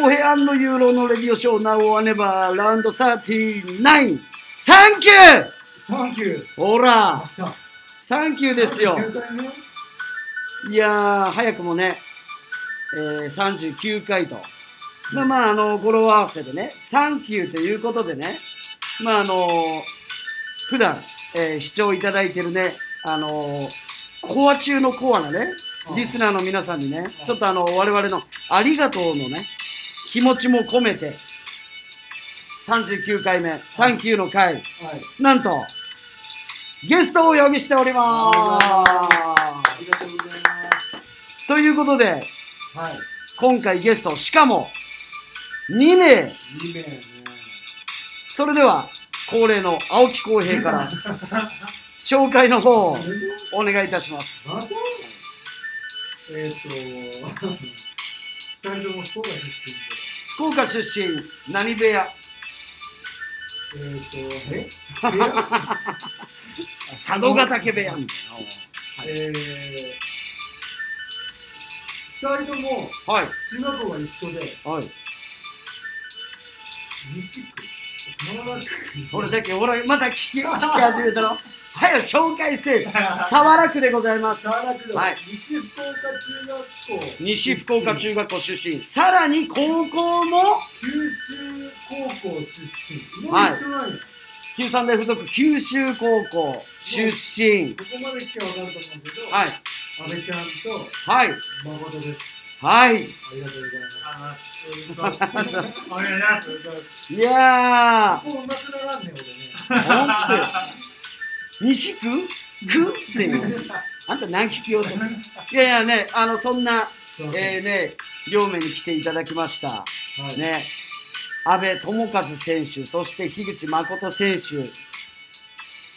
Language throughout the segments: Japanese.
公平ユーロの radio show、Now or Never、Round 39。サンキューサンキュー。ほら。サンキューですよ。39回目いやー、早くもね、えー、39回と。まあまあ、あの、語呂合わせでね、サンキューということでね、まああの普段、えー視聴いただいてるね、あのコア中のコアなね、リスナーの皆さんにね、ちょっとあの、我々のありがとうのね、気持ちも込めて、39回目、サンキューの回、はい。なんと、ゲストをお呼びしておりまありがとうございます。す。ということで、はい。今回ゲスト、しかも、2名、2名ね。それでは、恒例の青木浩平から、紹介の方をお願いいたします。えっ、ー、と、二人とも福岡出身で、福岡出身、何部屋えっ、ー、と、え佐渡 ヶ嶽部屋。えー、二人ともはい、中学校が一緒で、はい。西区、沢田区、これだけ、俺、また聞き、聞き始めたの。はい、紹介せえ。沢良区でございます。沢田区のはい西福岡中学校、西福岡中学校出身。さらに高校も、九州高校出身。はい。九三大附属九州高校出身。ここまで聞けば分かると思うけど、はい、安倍ちゃんとはい、誠です。はい。ありがとうございます。あーそうそうお願いします。いやここうまくならんね、ー、ほんとよ。西区？区っていう。あんた何聞きようと。いやいやね、あの、そんな、俺。えー、ね、両面に来ていただきました。はい。ね、阿部智和選手、そして樋口誠選手、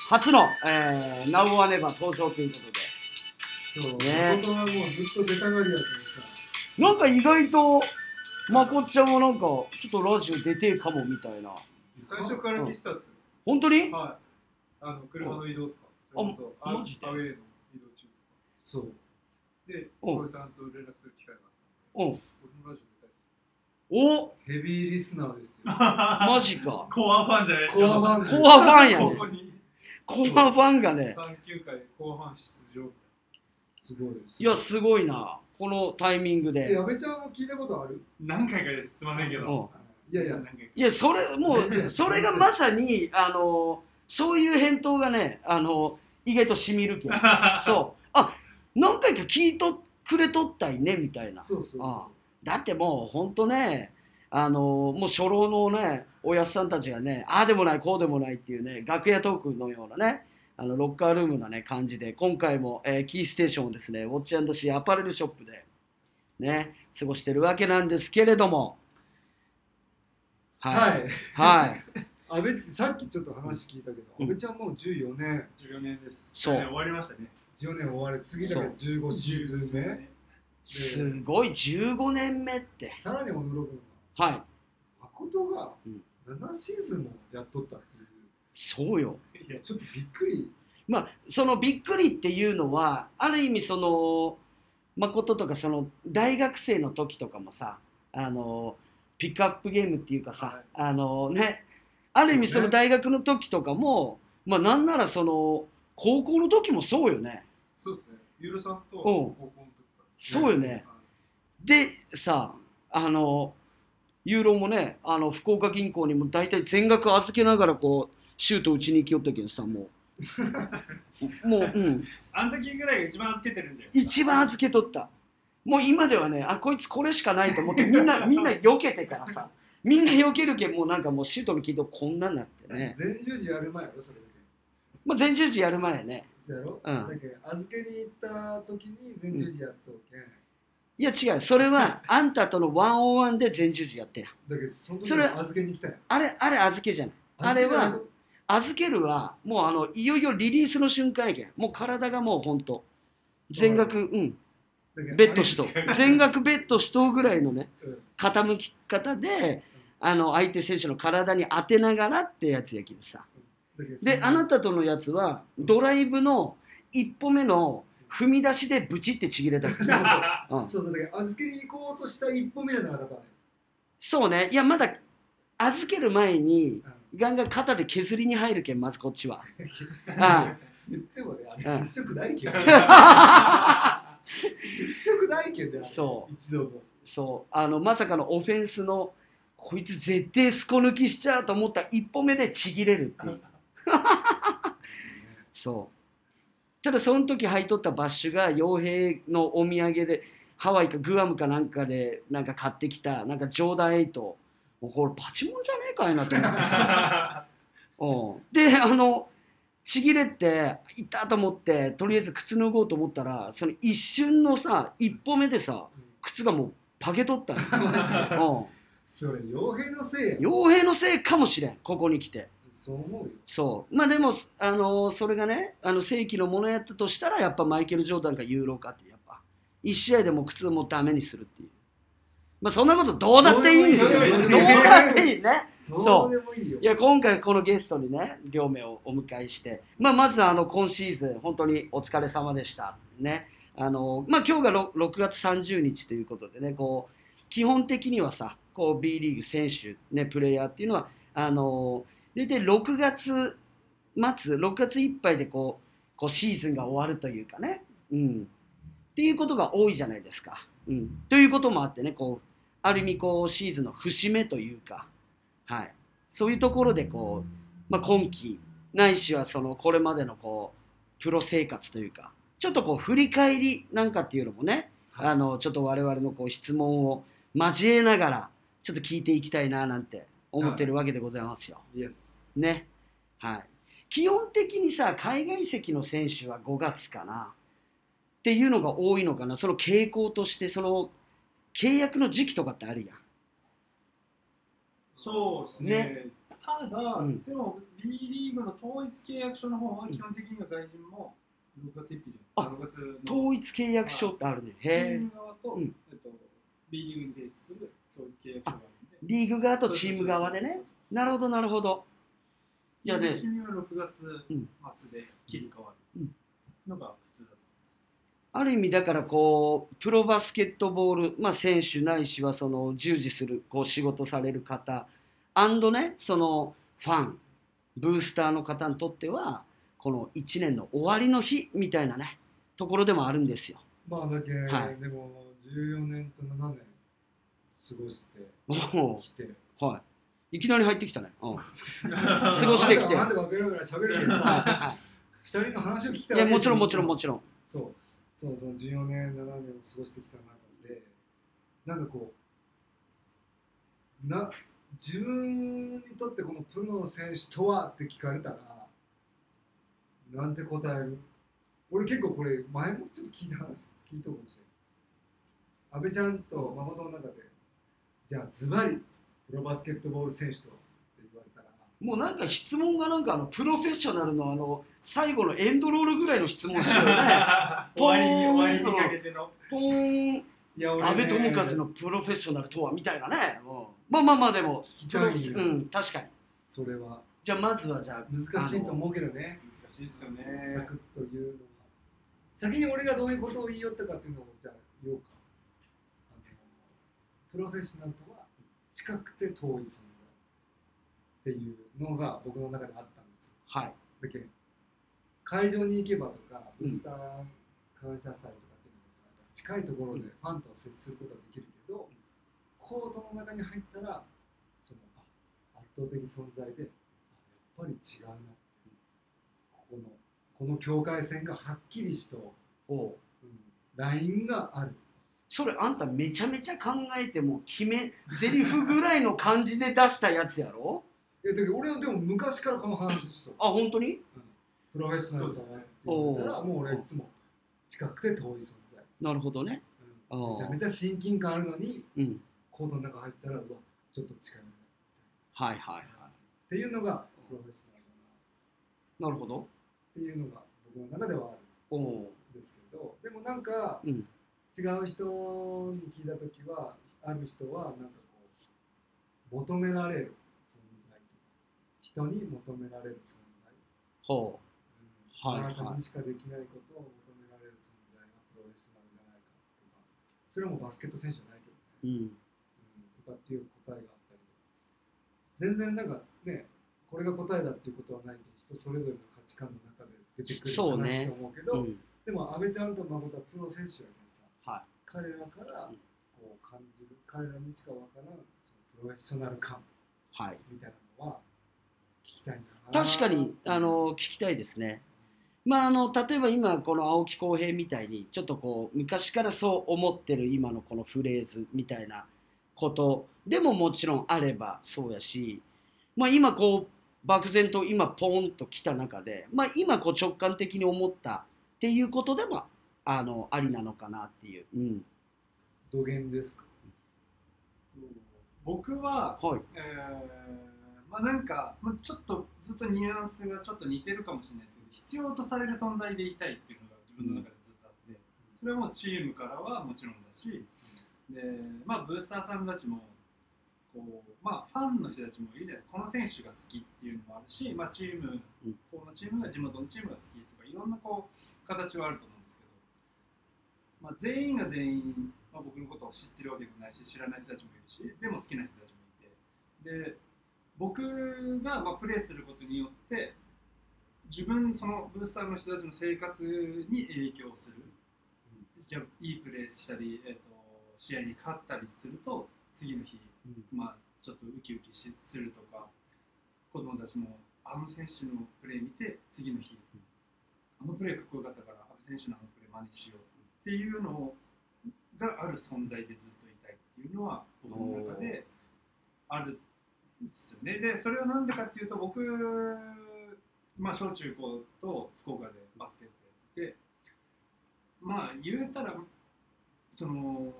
初の、えー、ナウアネバ登場ということで、そう。ね誠はもうずっと出たがりやけどさ。なんか意外と、まこっちゃんもなんか、ちょっとラジオ出てえかもみたいな。最初から聞いてたっす。本当に？はい。あの車の移動とか。あそれこそアウェイの移動中。とか。で、うん小林さんと連絡する機会があったんで、うん。俺もラジオ。おヘビーリスナーですよ。マジか。コアファンじゃないコアファンコアファンやねコアファンがね。3級回後半出場。すごい。いや、すごいな。このタイミングえ、で。安倍ちゃんも聞いたことある？何回かです。すみませんけうんど。いやいや、いや、それ、もう、それがまさに、あの、そういう返答がね、あの、意外としみるけん。そう。あ、何回か聞いとくれとったいね、みたいな。そうそうあそだってもう、ほんとね、あの、もう初老のね、おやっさんたちがね、ああでもない、こうでもないっていうね、楽屋トークのようなね、あのロッカールームな、ね、感じで、今回も、えーキーステーションをですね、ウォッチシーアパレルショップで、ね、過ごしてるわけなんですけれども、う。は。はいい。はい。安倍さっきちょっと話聞いたけど、うん安倍ちゃんもう14年、14年です。そうね終わりましたね。14年終わり、次だけそう15シーズン目。すごい、15年目って。さらに驚くのはい。が、誠がうん7シーズンもやっとったっていう、そうよ。いやちょっとびっくり。まあ、そのびっくりっていうのは、ある意味その、誠とかその大学生の時とかもさ、あの、ピックアップゲームっていうかさ、はいあのね、ある意味その大学の時とかも、まあなんならその、高校の時もそうよね。そうですね。ユーロさんとうん高校の時から。そうよねはい。でさ、あの、ユーロもね、あの、福岡銀行にも大体全額預けながらこう、シュート打ちに行きよったけどさ、もう。もう、うん。あの時ぐらいが一番預けてるんじゃない一番預けとったもう今ではねあこいつこれしかないと思ってみんなみんな避けてからさみんな避けるけんもうなんかもうシュートの軌道こんなになってね、全十字やる前やろ、それだまあ、前十字やる前ね。け。やろ、うん。だけど預けに行った時に全十字やっとうけん。いや違うそれはあんたとのワンオンワンで前十字やってや。だけど、その時それに預けに来たよ。あれあれ預けじゃない。あれは預けるはもうあのいよいよリリースの瞬間やけん。もう体がもうほんと全額うん。ベッドしと全額ベッドしとうぐらいのねうん。傾き方であの相手選手の体に当てながらってやつやけどさ。であなたとのやつはドライブの一歩目の踏み出しでブチってちぎれたんですよ、うん。そうそう。だけど預けに行こうとした一歩目じゃなかったねそうね。いやまだ預ける前にうん。ガンガン肩で削りに入るけんまずこっちは。あ 言ってもね、あれうん。接触ないけん。あ 接触ないけんだよ。そう。一度も。そう。あのまさかのオフェンスのこいつ絶対すこ抜きしちゃうと思った一歩目でちぎれるっていう。そう。ただその時履いとったバッシュが傭兵のお土産でハワイかグアムかなんかでなんか買ってきたなんかジョーダン8もうこれパチモンじゃねえかいなと思って。さ うん。であのちぎれていったと思ってとりあえず靴脱ごうと思ったらその一瞬のさ一歩目でさ靴がもうパケ取ったの、それ、傭兵のせいや。うん、。傭兵のせいかもしれん。ここに来て。そう思うよ。そう。まあでもあのそれがねあの正規のものやったとしたらやっぱマイケル・ジョーダンかユーロかってやっぱ。1試合でも靴をもうダメにするっていう。まあそんなことどうだっていいんですよ。どうだっていいね。どう。いや今回このゲストにね両名をお迎えして、まあ、まずあの今シーズン本当にお疲れ様でした。ね。あの、まあ、今日が 6, 6月30日ということでねこう基本的にはさこう B リーグ選手、ね、プレイヤーっていうのはあの大体6月末6月いっぱいでこうこうシーズンが終わるというかね、うん、っていうことが多いじゃないですか。うん、ということもあってねこうある意味こうシーズンの節目というか、はい、そういうところでこう、まあ、今季ないしはそのこれまでのこうプロ生活というか。ちょっとこう振り返りなんかっていうのもね、はい。あのちょっと我々のこう質問を交えながらちょっと聞いていきたいななんて思ってるわけでございますよ。イエス。ね。はい。基本的にさ、海外籍の選手は5月かな。っていうのが多いのかな。その傾向として、その契約の時期とかってあるやん。そうですねねただ、うんでも B リーグの統一契約書の方は基本的には外人も6月1日じゃんあ6月の統一契約書ってあるね。チーム。側と、うんえっと、B リーグに提出するリーグ側とチーム側でね。なるほど、なるほど。いやね、君は6月うん末で切り替わうんるのが普通だとある意味だからこうプロバスケットボール、まあ、選手ないしはその従事するこう仕事される方アンドねそのファンブースターの方にとってはこの1年の終わりの日みたいなねところでもあるんですよ。まあだけ、はい。でも14年と7年過ごしておきておはい、いきなり入ってきたね。うん、は 過ごしてきてなんでかベラベラ喋るけどいさは二人の話を聞きたい、いやもちろんもちろんもちちろん。そうそうその14年7年を過ごしてきた中でなんかこうな自分にとってこのプロの選手とはって聞かれたらなんて答える俺結構これ前もちょっと聞いた話聞いたかもしれない安倍ちゃんと誠の中でじゃあズバリプロバスケットボール選手とはって言われたらもうなんか質問がなんかあのプロフェッショナルのあの最後のエンドロールぐらいの質問しようよね。終わりに終わりにかけての。ポーンいや俺、安倍のプロフェッショナルとはみたいなね、う。んまあまあまあでも聞きたいんようん確かに。それは。じゃあまずはじゃあ難しいと思うけどね。難しいですよサねクッと言うのは。先に俺がどういうことを言いよったかっていうのをじゃあ言おうか。あのプロフェッショナルとは近くて遠い存在っていうのが僕の中であったんですよ。はい。だけど会場に行けばとかうん。ブースター感謝祭とかっていうのはさ近いところでファンと接することができるけど、コートの中に入ったらそのあ圧倒的存在であやっぱり違うなここのこの境界線がはっきりしと、うん、ラインがあるそれあんためちゃめちゃ考えても決めゼリフぐらいの感じで出したやつやろ？いやだけど俺はでも昔からこの話しとあ本当に？プロフェッショナルとはって言われたらもう俺いつも近くて遠い存在、なるほどね。うん、めちゃめちゃ親近感あるのにうん。コートの中入ったらうわちょっと近いな。っはいはい。はていうのがプロフェッショナルだな。なるほど。っていうのが僕の中ではあるんですけどでもなんかううん違う人に聞いた時はある人はなんかこう求められる存在とか人に求められる存在、ほう。ん。はいはい。あなたにしかできないことを求められる存在がプロフェッショナルじゃないかとかそれもバスケット選手じゃないけどね、ううん。うん、ととかっていう答えがあったり全然なんかねこれが答えだっていうことはないんで人それぞれの価値観の中で出てくる話と思うけどうん。でも阿部ちゃんと誠はプロ選手やから。さ、はい。彼らからこう感じる彼らにしかわからんそのプロフェッショナル感はい。みたいなのは聞きたいな。確かにあの聞きたいですね。まあ、あの例えば今この青木浩平みたいにちょっとこう昔からそう思ってる今のこのフレーズみたいなことでももちろんあればそうやし、まあ、今こう漠然と今ポンと来た中で、まあ、今こう直感的に思ったっていうことでもあのありなのかなっていう。うん。土源ですか？僕は、はい。えーまあなんか、まあ、ちょっとずっとニュアンスがちょっと似てるかもしれないですけど必要とされる存在でいたいっていうのが自分の中でずっとあって、それはもうチームからはもちろんだし、でまあブースターさんたちもこうまあファンの人たちもいるじゃないこの選手が好きっていうのもあるし、まあ、チーム、うん。このチームが地元のチームが好きとかいろんなこう形はあると思まあ、全員が全員、まあ、僕のことを知ってるわけでもないし知らない人たちもいるしでも好きな人たちもいて。で僕がまあプレーすることによって自分そのブースターの人たちの生活に影響する、じゃあいいプレーしたり、えー、と試合に勝ったりすると次の日、まあ、ちょっとウキウキしするとか子供たちもあの選手のプレー見て次の日、あのプレーかっこよかったから阿部選手のあのプレー真似しようっていうのがある存在でずっといたいっていうのは僕の中であるんですよね。でそれはなんでかっていうと僕、まあ、小中高と福岡でバスケットやってまあ言うたらその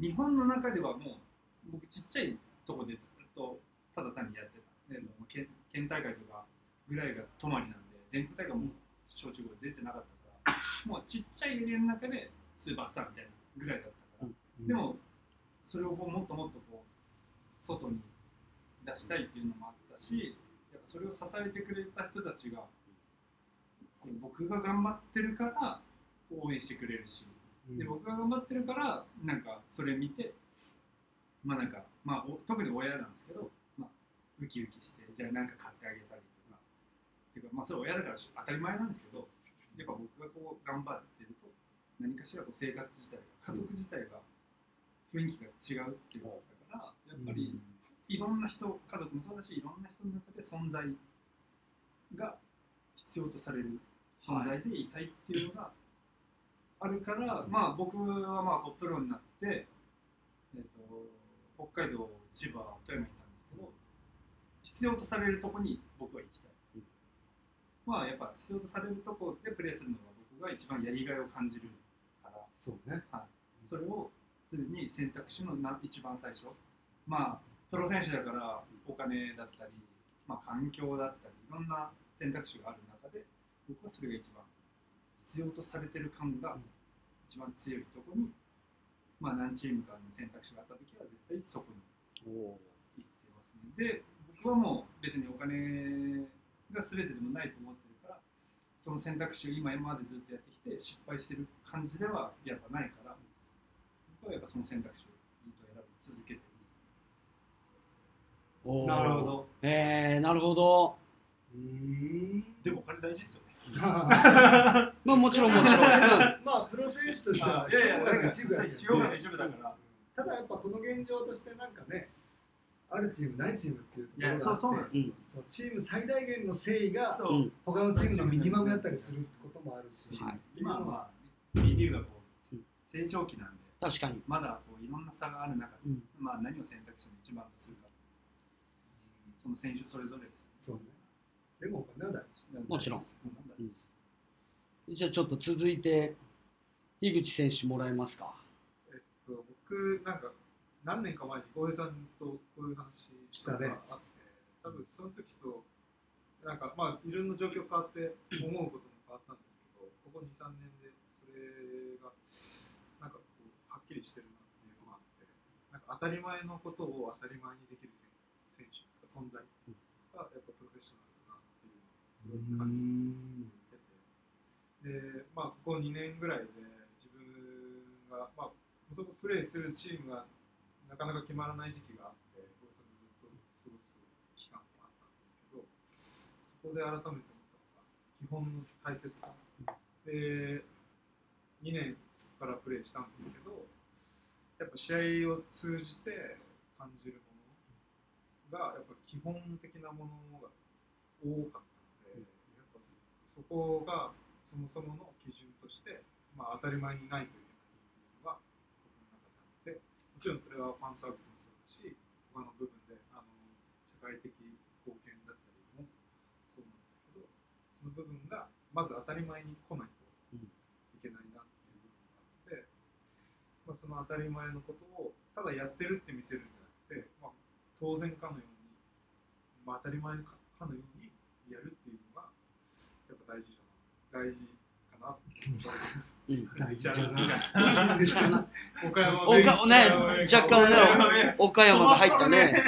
日本の中ではもう僕ちっちゃいとこでずっとただ単にやってた、ね、県県大会とかぐらいが泊まりなんで全国大会も小中高で出てなかったもうちっちゃいエリアの中でスーパースターみたいなぐらいだったから、でもそれをこうもっともっとこう外に出したいっていうのもあったしやっぱそれを支えてくれた人たちがこう僕が頑張ってるから応援してくれるし、で僕が頑張ってるからなんかそれ見てまあなんか、まあ、お特に親なんですけど、まあ、ウキウキしてじゃあなんか買ってあげたりとか。っていうかまあそれ親だからし当たり前なんですけどやっぱ僕がこう頑張ってると何かしらこう生活自体が家族自体が雰囲気が違うっていうことだからやっぱりいろんな人家族もそうだしいろんな人の中で存在が必要とされる存在でいたいっていうのがあるから、まあ僕はまあこうプロになって、えー、と北海道千葉富山にいたんですけど必要とされるとこに僕は行きたい、まあやっぱ必要とされるとこでプレーするのが僕が一番やりがいを感じるから。そうね。それを常に選択肢のな一番最初。まあプロ選手だからお金だったり、まあ、環境だったりいろんな選択肢がある中で僕はそれが一番必要とされてる感が一番強いところに、まあ、何チームかの選択肢があった時は絶対そこに行ってますね。で僕はもう別にお金が全てでもないと思ってるからその選択肢を今までずっとやってきて失敗してる感じではやっぱないから僕はやっぱその選択肢をずっと選び続けてる。おー。なるほど。えー、なるほど。うん。でもお金大事ですよね。ま まあもちろんもちろん。うん。あプロ選手としてはあいやいや評価の一部やけど評価の一部だから。ただやっぱこの現状としてなんかねあるチームないチームっていうところがあってそうそうなんです。そうチーム最大限の誠意が他のチームのミニマムやったりすることもあるし、はい。今はまあ B リーグがこう成長期なんで確かに。まだこういろんな差がある中で、うん。まあ、何を選択肢の一番とするかその選手それぞれです。そうね。でもお金は大事。もちろん。お金大事です。じゃあちょっと続いて、樋口選手もらえますか？えっと、僕、なんか、何年か前に浩平さんとこういう話したねがあって、多分その時と、なんか、まあ、いろんな状況変わって思うことも変わったんですけど、ここ2、3年でそれが、なんかこう、はっきりしてるなっていうのがあって、なんか当たり前のことを当たり前にできる選手とか存在が、やっぱプロフェッショナルだなっていうのをすごい感じてて。で、まあ、ここ2年ぐらいで自分が、まあ、もともとプレーするチームがなかなか決まらない時期があって、大阪ずっと過ごす期間もあったんですけど、そこで改めて思ったのが、基本の大切さ。で、2年からプレーしたんですけど、やっぱ試合を通じて感じるものが、やっぱ基本的なものが多かったので、やっぱそこがそもそもの基準として、まあ、当たり前にないといけないっていうのが僕の中であって、もちろんそれはファンサービスもそうだし、他の部分であの社会的貢献だったりもそうなんですけど、その部分がまず当たり前に来ないといけないなっていう部分があって、まあ、その当たり前のことをただやってるって見せるんじゃなくて、まあ、当然かのように、まあ、当たり前かのようにやるっていうのがやっぱ大事じゃない。大事大事じゃじゃないじゃあな。岡山おかね若干ね岡山が入ったね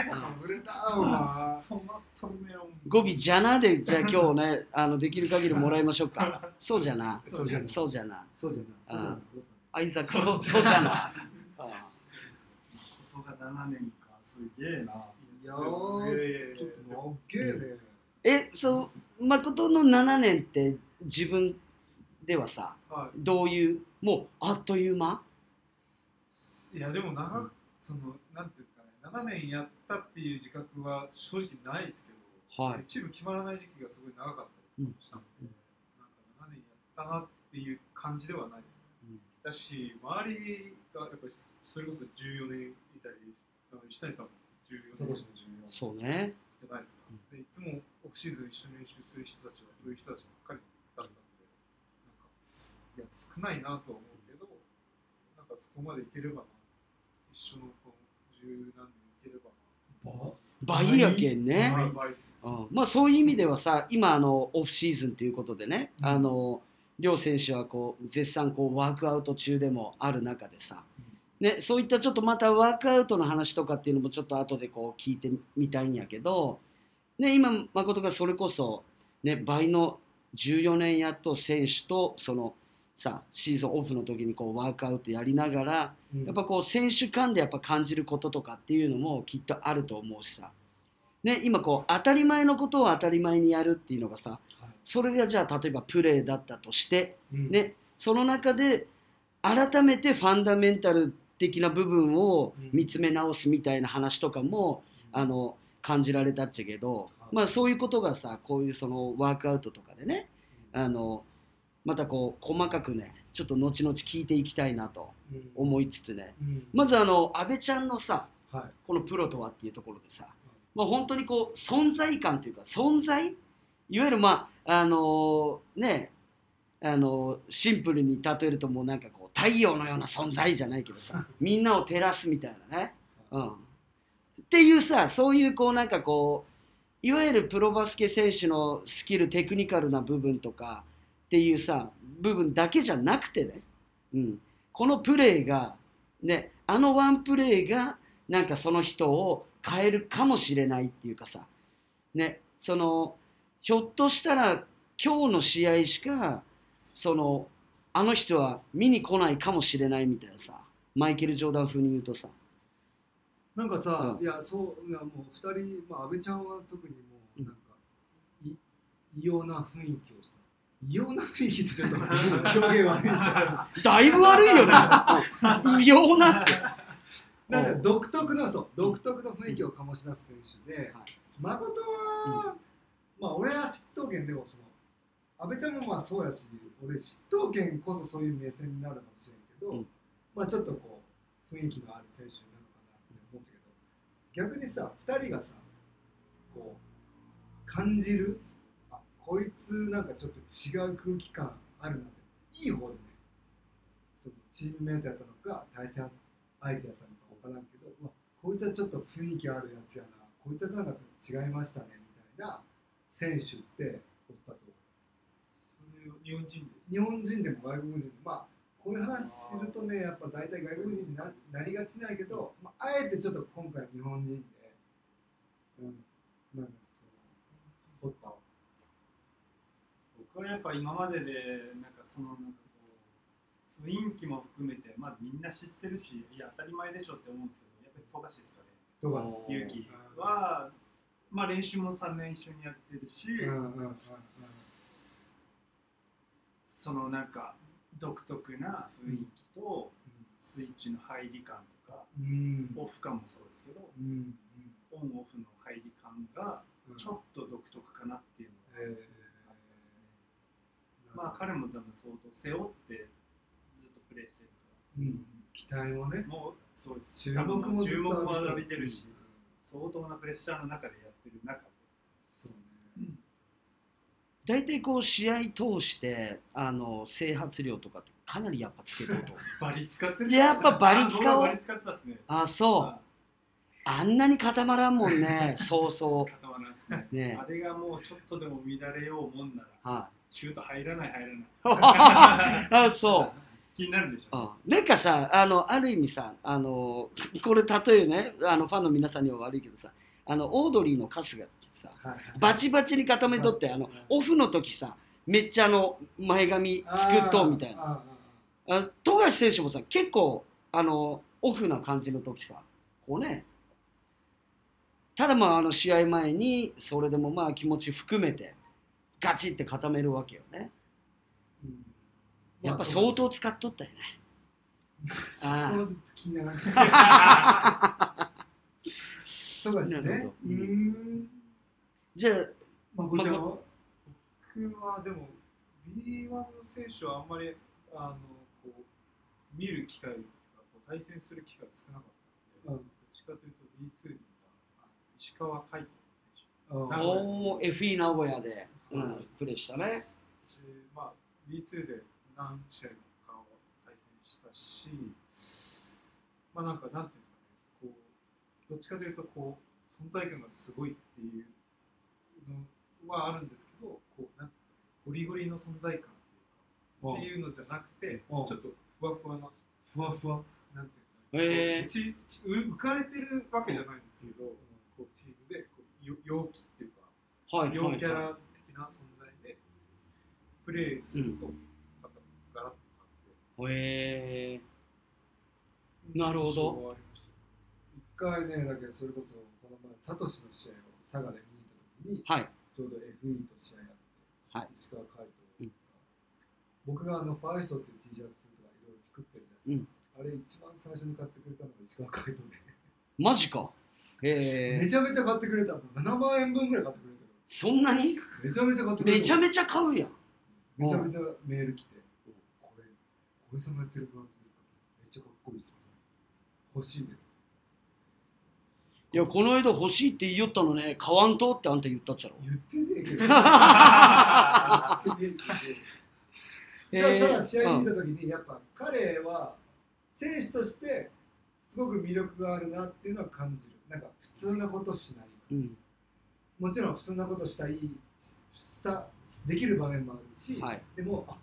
語尾じゃなでじゃあ今日ねあのできる限りもらいましょうか。そうじゃな。そうじゃな。いそうじゃなそうじゃないそうじゃない。アイザックそうそうじゃな。あことが7年か。すげえな。いやちょっとねえそう誠の7年って自分ではさはい。どういうもうあっという間？いやでも長、そのなんていうんですかね7年やったっていう自覚は正直ないですけど、はい。チーム決まらない時期がすごい長かったりしたので、なんか7年やったなっていう感じではないです、だし周りがやっぱりそれこそ14年いたりあの石谷さんも14今年年じの14そうね。ゃないですか、でいつもオフシーズン一緒に練習する人たちはそういう人たちばっかりだったのでなんかいや少ないなとは思うけどなんかそこまでいければな一緒のこの十何年いければ倍やけんね。うん。まあそういう意味ではさ今あのオフシーズンということでね、うん。あの両選手はこう絶賛こうワークアウト中でもある中でさ、ね、そういったちょっとまたワークアウトの話とかっていうのもちょっと後でこう聞いてみたいんやけど、ね、今誠がそれこそ、ね、倍の14年やっと選手とそのさシーズンオフの時にこうワークアウトやりながらやっぱこう選手間でやっぱ感じることとかっていうのもきっとあると思うしさ、ね、今こう当たり前のことを当たり前にやるっていうのがさそれがじゃあ例えばプレーだったとして、ね、その中で改めてファンダメンタル的な部分を見つめ直すみたいな話とかもあの感じられたっちゃけど、まあ、そういうことがさこういうそのワークアウトとかでねあのまたこう細かくねちょっと後々聞いていきたいなと思いつつね。まずあの安倍ちゃんのさはい。このプロとはっていうところでさ、まあ、本当にこう存在感というか存在いわゆるまああのねあのシンプルに例えるともうなんかこう太陽のような存在じゃないけどさみんなを照らすみたいなね、うん、っていうさそういうこうなんかこういわゆるプロバスケ選手のスキルテクニカルな部分とかっていうさ部分だけじゃなくてね、うん、このプレーがねあのワンプレーがなんかその人を変えるかもしれないっていうかさ。ねそのひょっとしたら今日の試合しかそのあの人は見に来ないかもしれないみたいなさ。マイケル・ジョーダン風に言うとさ。なんかさ、うん。いやそういやもう二人、まあ、安倍ちゃんは特にもうなんか、い異様な雰囲気をさ異様な雰囲気ってちょっと表現悪いけどだいぶ悪いよね。異様な。ってなんか独特のそう独特の雰囲気を醸し出す選手で、はい。誠は、まあ俺は嫉妬権でもその安倍ちゃんもまあそうやし俺嫉妬権こそそういう目線になるかもしれんけど、うん。まあちょっとこう雰囲気のある選手なのかなって思ったけど逆にさ2人がさこう感じるあこいつなんかちょっと違う空気感あるなって。いい方でねそのチームメイトやったのか対戦相手やったのか分からんけど、まあ、こいつはちょっと雰囲気あるやつやな。こいつはなんか違いましたねみたいな。選手っておったと日本人です日本人でも外国人でもまあこういう話するとねやっぱ大体外国人にななりがちなんやけど、まあ、あえてちょっと今回日本人で、うん、なんかそのおったわ僕はやっぱ今まででなんかそのなんかこう雰囲気も含めてまあみんな知ってるしいや当たり前でしょって思うんですけどやっぱ富樫ですかね。とかおー勇気は、まあ、練習も3年一緒にやってるし、うんうんうんうんそのなんか独特な雰囲気とスイッチの入り感とか、うん。オフ感もそうですけどうん。オンオフの入り感がうん。ちょっと独特かなっていうのがえあったですね、まあ彼も多分相当背負ってずっとプレーしてるかうん。期待もね。らもうそうです。注目も注目も浴びてるし、うん相当なプレッシャーの中でやってる中で。そうね。大体こう試合通してあの整髪量とかってかなりやっぱつけてると バリ使ってる。やっぱバリ使おう。あね。あそう。ああんなに固まらんもんね。そうそ固まらんですね。うね。あれがもうちょっとでも乱れようもんなら。はシュート入らない入らない。いあそう。気になるでしょ。あなんかさあのある意味さあのこれ例えねあのファンの皆さんには悪いけどさあのオードリーの春日ってさはいはい。バチバチに固めとってあのオフの時さめっちゃあの前髪作っとうみたいな。富樫選手もさ結構あのオフな感じの時さこうねただまああの試合前にそれでもまあ気持ち含めてガチって固めるわけよね。ーうん。やっぱ相当使っとったよね。そこまで気にならない。富樫ね。なるほど。うーん。じゃあまこちゃんは僕はでも B1 の選手はあんまりあのこう見る機会とかこう対戦する機会が少なかったので、うん。どっちかというと B2 に石川海斗おー FE 名古屋で、うん、プレーしたね。で、まあ、B2 で何試合かを対戦したし、まあなんか、なんていうんですかね、こう、どっちかというと、こう、存在感がすごいっていうのはあるんですけど、こう、なんていうんですかね、ゴリゴリの存在感っていうか、っていうのじゃなくて、ちうん。ょっとふわふわな、ふわふわなんていうんですかね、こうちち浮かれてるわけじゃないんですけど、こうチームで陽気っていうか、はいはい陽キャはラ的な存在でプレーすると、ガラッと変わって、いへえなるほど。一回ねだけどそれこそこの前サトシの試合を佐賀で見に行った時にはい。ちょうど FE と試合やって、はい。石川海うん。僕があのファイソーっていう T シャツとかいろいろ作ってるじゃないですか、あれ一番最初に買ってくれたのが石川海斗で、マジかへえめちゃめちゃ買ってくれたの7万円分ぐらい買ってくれたそんなに？よめちゃめちゃ買ってくれためちゃめちゃ買うやん。めちゃめちゃメール来て、これ小江さんがやってるブランドですか？めっちゃかっこいいですよ欲しいですいやこの間欲しいって言いよったのね。買わんとってあんた言ったっちゃろ。言ってねえけど。言ってねえけど。へー。ただただ試合に出た時にやっぱ彼は選手としてすごく魅力があるなっていうのは感じるなんか普通なことしない、うん。もちろん普通なことしたいしたできる場面もあるし、はい。でもあ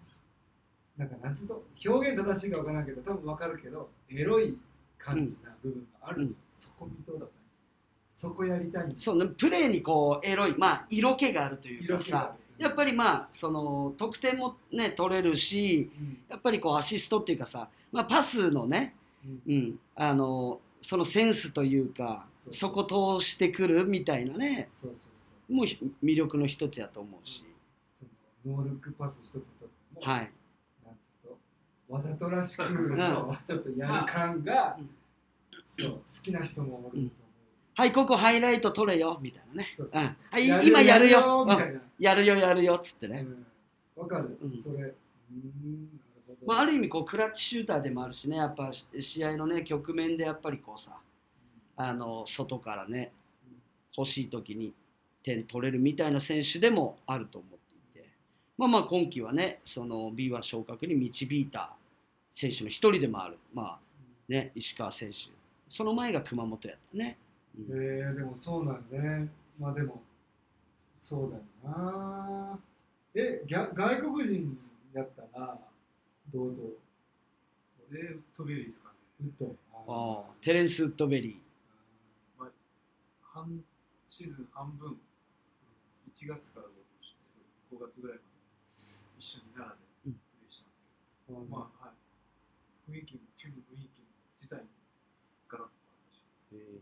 なんかなんつうと表現正しいか分からんけど多分分かるけどエロい感じな部分がある、うん。そこ見とうだそこやりたい。そうねプレーにこうエロいまあ色気があるというかさやっぱり、りまあその得点もね取れるしうん。やっぱりこうアシストっていうかさ、まあ、パスのね、うん、あのそのセンスというかそこ通してくるみたいなね。そうそうそう。もうひ魅力の一つやと思うし、そのノールックパス一つとも、はい。なんとわざとらしく、うん。そうちょっとやる感が、うん。そう好きな人もおると思う、はいここハイライト撮れよみたいなね。そうそう。うん。はい今やるよ。みたいな、うん。やるよやるよっつってね、うん、わかる、うん。それうーんまあ、ある意味こうクラッチシューターでもあるしねやっぱし試合のね局面でやっぱりこうさあの外からね欲しい時に点取れるみたいな選手でもあると思っていて。まあまあ今季はねその B1 昇格に導いた選手の一人でもある。まあね石川選手。その前が熊本やったね、うん。えー、でもそうなんよね。まあでもそうだよな。え外国人やったらどうどうこれ、ウッドベリーですかね。ウッド。ああテレンス・ウッドベリまあ、半シーズン半分、1月から5月ぐらいまで一緒に奈良でプレーしたんですけど、まあ、はい。雰囲気も、チームの雰囲気も自体もガラッと変わった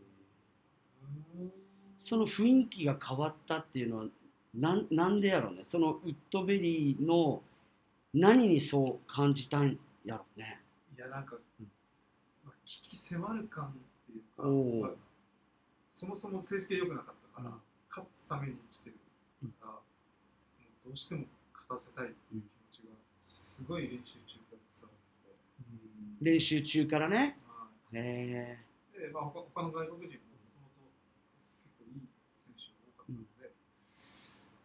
し、その雰囲気が変わったっていうのはなんなんでやろうね。そのウッドベリーの何にそう感じたんやろうね。いやなんか、うん。まあ、危機迫る感っていうか、そもそも成績が良くなかったから、うん。勝つために生きてるから、もうどうしても勝たせたいっていう気持ちがすごい練習中から伝わって練習中からね。え。で、まあ、他他の外国人ももともと結構いい選手が多かったので、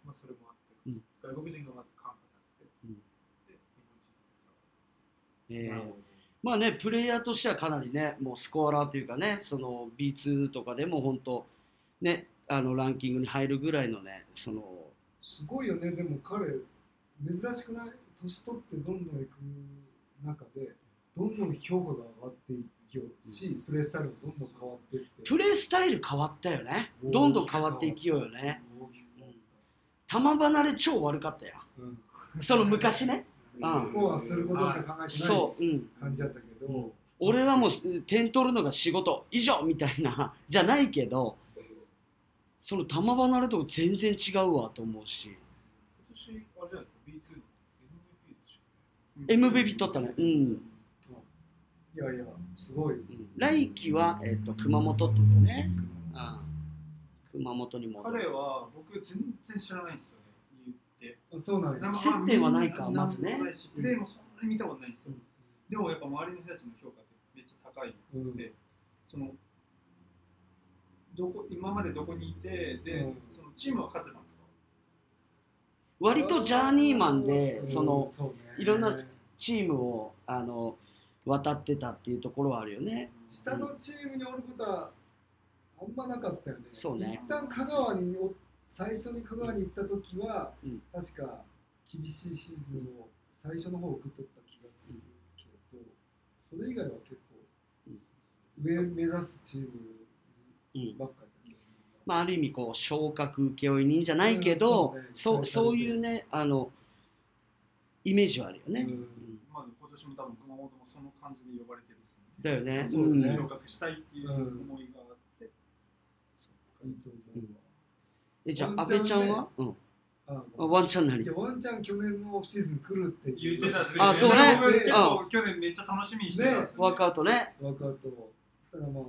まあ、それもあって、うん外国人がまず感化されて、うん。で日本人に伝わって。え。えまあねプレイヤーとしてはかなりねもうスコアラーというかねその B2 とかでも本当ねあのランキングに入るぐらいのねそのすごいよね。でも彼珍しくない？年取ってどんどんいく中でどんどん評価が上がっていきようし、プレースタイルもどんどん変わっていって。プレースタイル変わったよね。どんどん変わっていきようよね球離れ超悪かったよたうん。その昔ね。うんスコアすることしか考えてないそう。うん。感じだったけど、うん俺はもう点取るのが仕事。以上みたいな。じゃないけどその球離れとか全然違うわと思うし。今年、あれじゃないですか、B2 の。MVP でしょ。MVP 取ったね。うん、いやいやすごい、うん。来季は、えっと熊本って言った。ねあ熊本に戻る。彼は僕全然知らないんですよって。あそうなんや。なんか接点はないかまずね。プレーもそんなに見たことないんですよ、うん。でもやっぱ周りの人たちの評価ってめっちゃ高い。うん。でそのどこ今までどこにいてで、うん。そのチームは勝ってたんですか？割とジャーニーマンでうん。そのいろんなチームをあの渡ってたっていうところはあるよね。下のチームにおることはあんまなかったよね。そうね。一旦香川にお最初に香川に行った時は、うん。確か厳しいシーズンを最初の方送っとった気がするけど、それ以外は結構上目指すチーうんムばっかりだった気がする。まあ、ある意味こう昇格請負人じゃないけど、うんそそううねそういうねあのイメージはあるよね、うん。うんまあ、今年も多分熊本もその感じで呼ばれてるだよね。そうね。昇格したいっていう思いがあって、いいと思う。わえじゃあ阿ワンチャン部ちゃんは、うん、ああワンチャン何いやワンチャン去年のオフシーズン来るって言ってた。んですあそうね。僕結で構去年めっちゃ楽しみにしてたんですよ、ね。ワークアウトね。ワークアウト。たらまあ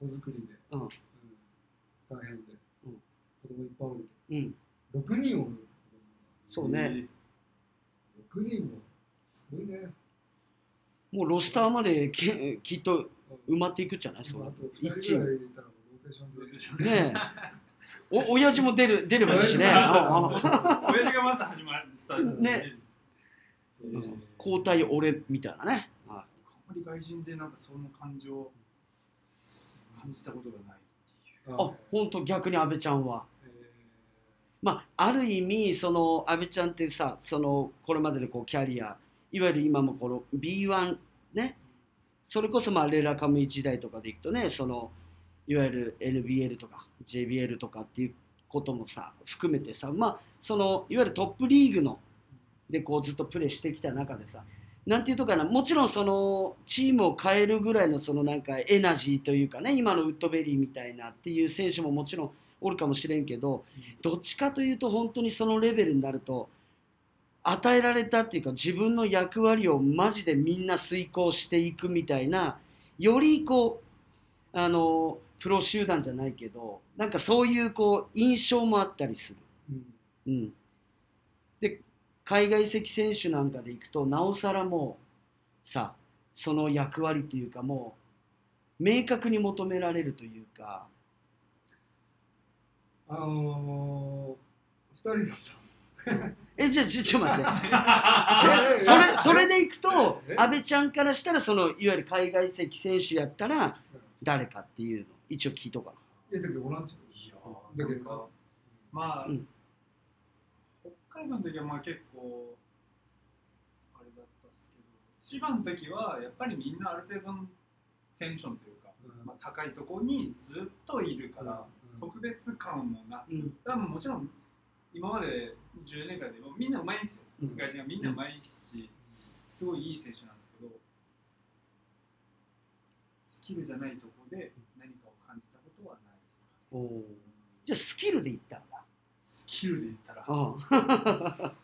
子作りで、うん。うん。大変で、うん。子供いっぱいおるうん。6人おるそうね。6人もすごいね。もうロスターまでけきっと埋まっていくじゃない？そまああうと2人ぐらい入れたらもうローテーションでローテーションで。ねえ お親父も出る出ればいいしね。親父がまず始まるスタートね。交代俺みたいなね、はあんまり外人でなんかその感情を感じたことがないっていう。い、あ本当逆に阿部ちゃんは。えまあある意味その阿部ちゃんってさそのこれまでのこうキャリアいわゆる今もこの B1 ね。それこそまあレラカム時代とかでいくとねそのいわゆる NBL とか JBL とかっていうこともさ含めてさまあそのいわゆるトップリーグのでこうずっとプレーしてきた中でさなんていうとかなもちろんそのチームを変えるぐらいのそのなんかエナジーというかね今のウッドベリーみたいなっていう選手ももちろんおるかもしれんけどどっちかというと本当にそのレベルになると与えられたっていうか自分の役割をマジでみんな遂行していくみたいなよりこうあのプロ集団じゃないけどなんかそういうこう印象もあったりする。うん。うん、で海外籍選手なんかでいくとなおさらもうさその役割というかもう明確に求められるというか。あのー、2人のさえじゃあちょちょ待って。え それそれでいくとえ？阿部ちゃんからしたらそのいわゆる海外籍選手やったら誰かっていうの一応聞いとかいやだけどおらんちゃういや。だけどまあ、うん。北海道の時はまあ結構あれだったんですけど千葉の時はやっぱりみんなある程度のテンションというか、うん。まあ、高いところにずっといるから、うん。特別感もなく、うん。多分もちろん今まで10年間でもみんなうまいんですよ、うん。外人がみんなうまいし、すごいいい選手なんですけどスキルじゃないところで何かを感じたことはないですかねおおじゃあスキルでいったんだ。スキルで言ったら。あ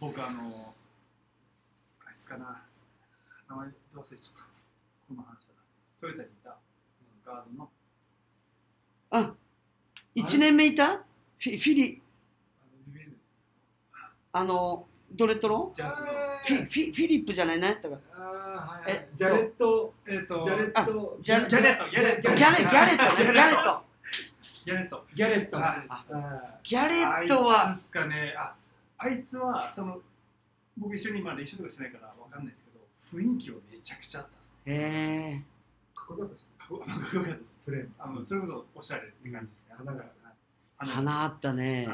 僕あのあいつかな。名前どう忘れちゃった。この話だな。トヨタにいた。ガードの。あ1年目いた？フィフィリ。あのリベンジですあのドレッドのジャズのフィフィフィリップじゃない？何やったか。えジャレットえっとジャレット。ジャギャレットギャレット。ギャレギャレットね。ギャレット。ギャレット。ギャレット。はい。ああギャレットは。あいつっすかね。ああいつはその僕一緒にまあ練習とかしないからわかんないですけど雰囲気はめちゃくちゃあったっすね。へえー。かっこよかったしかっこかっこよかったです。プレーあのそれこそおしゃれって感じですね。花が花花あったね。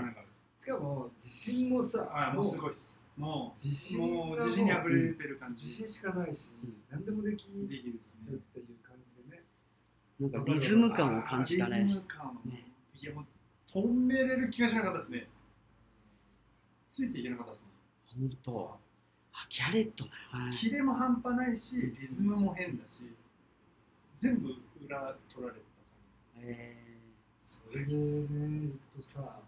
しかも自信もさあもうすごいっすもう自信もうが自信に溢れてる感じ。自信しかないしうん何でもできるできるですね。っていう感じでね。なんかリズム感を感じたあーリねズム感をねいやもう止めれる気がしなかったですね。ついていけなかったですもん本当。あギャレットだなキレも半端ないしリズムも変だし全部裏取られてた感へそれでね行くとさ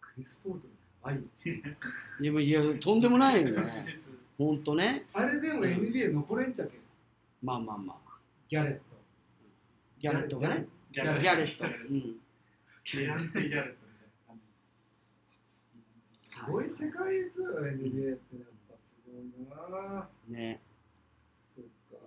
クリス・ポートもやばい。よえいやいやとんでもないよね。本当ね。あれでも NBA 残れんちゃけん。まあまあまあ。ギャレット。ギャレットがね。ギギャレット、ギうん、ギャレットみたいな感じ。すごい世界とよ NBA ってやっぱすごいな。ね。そっか。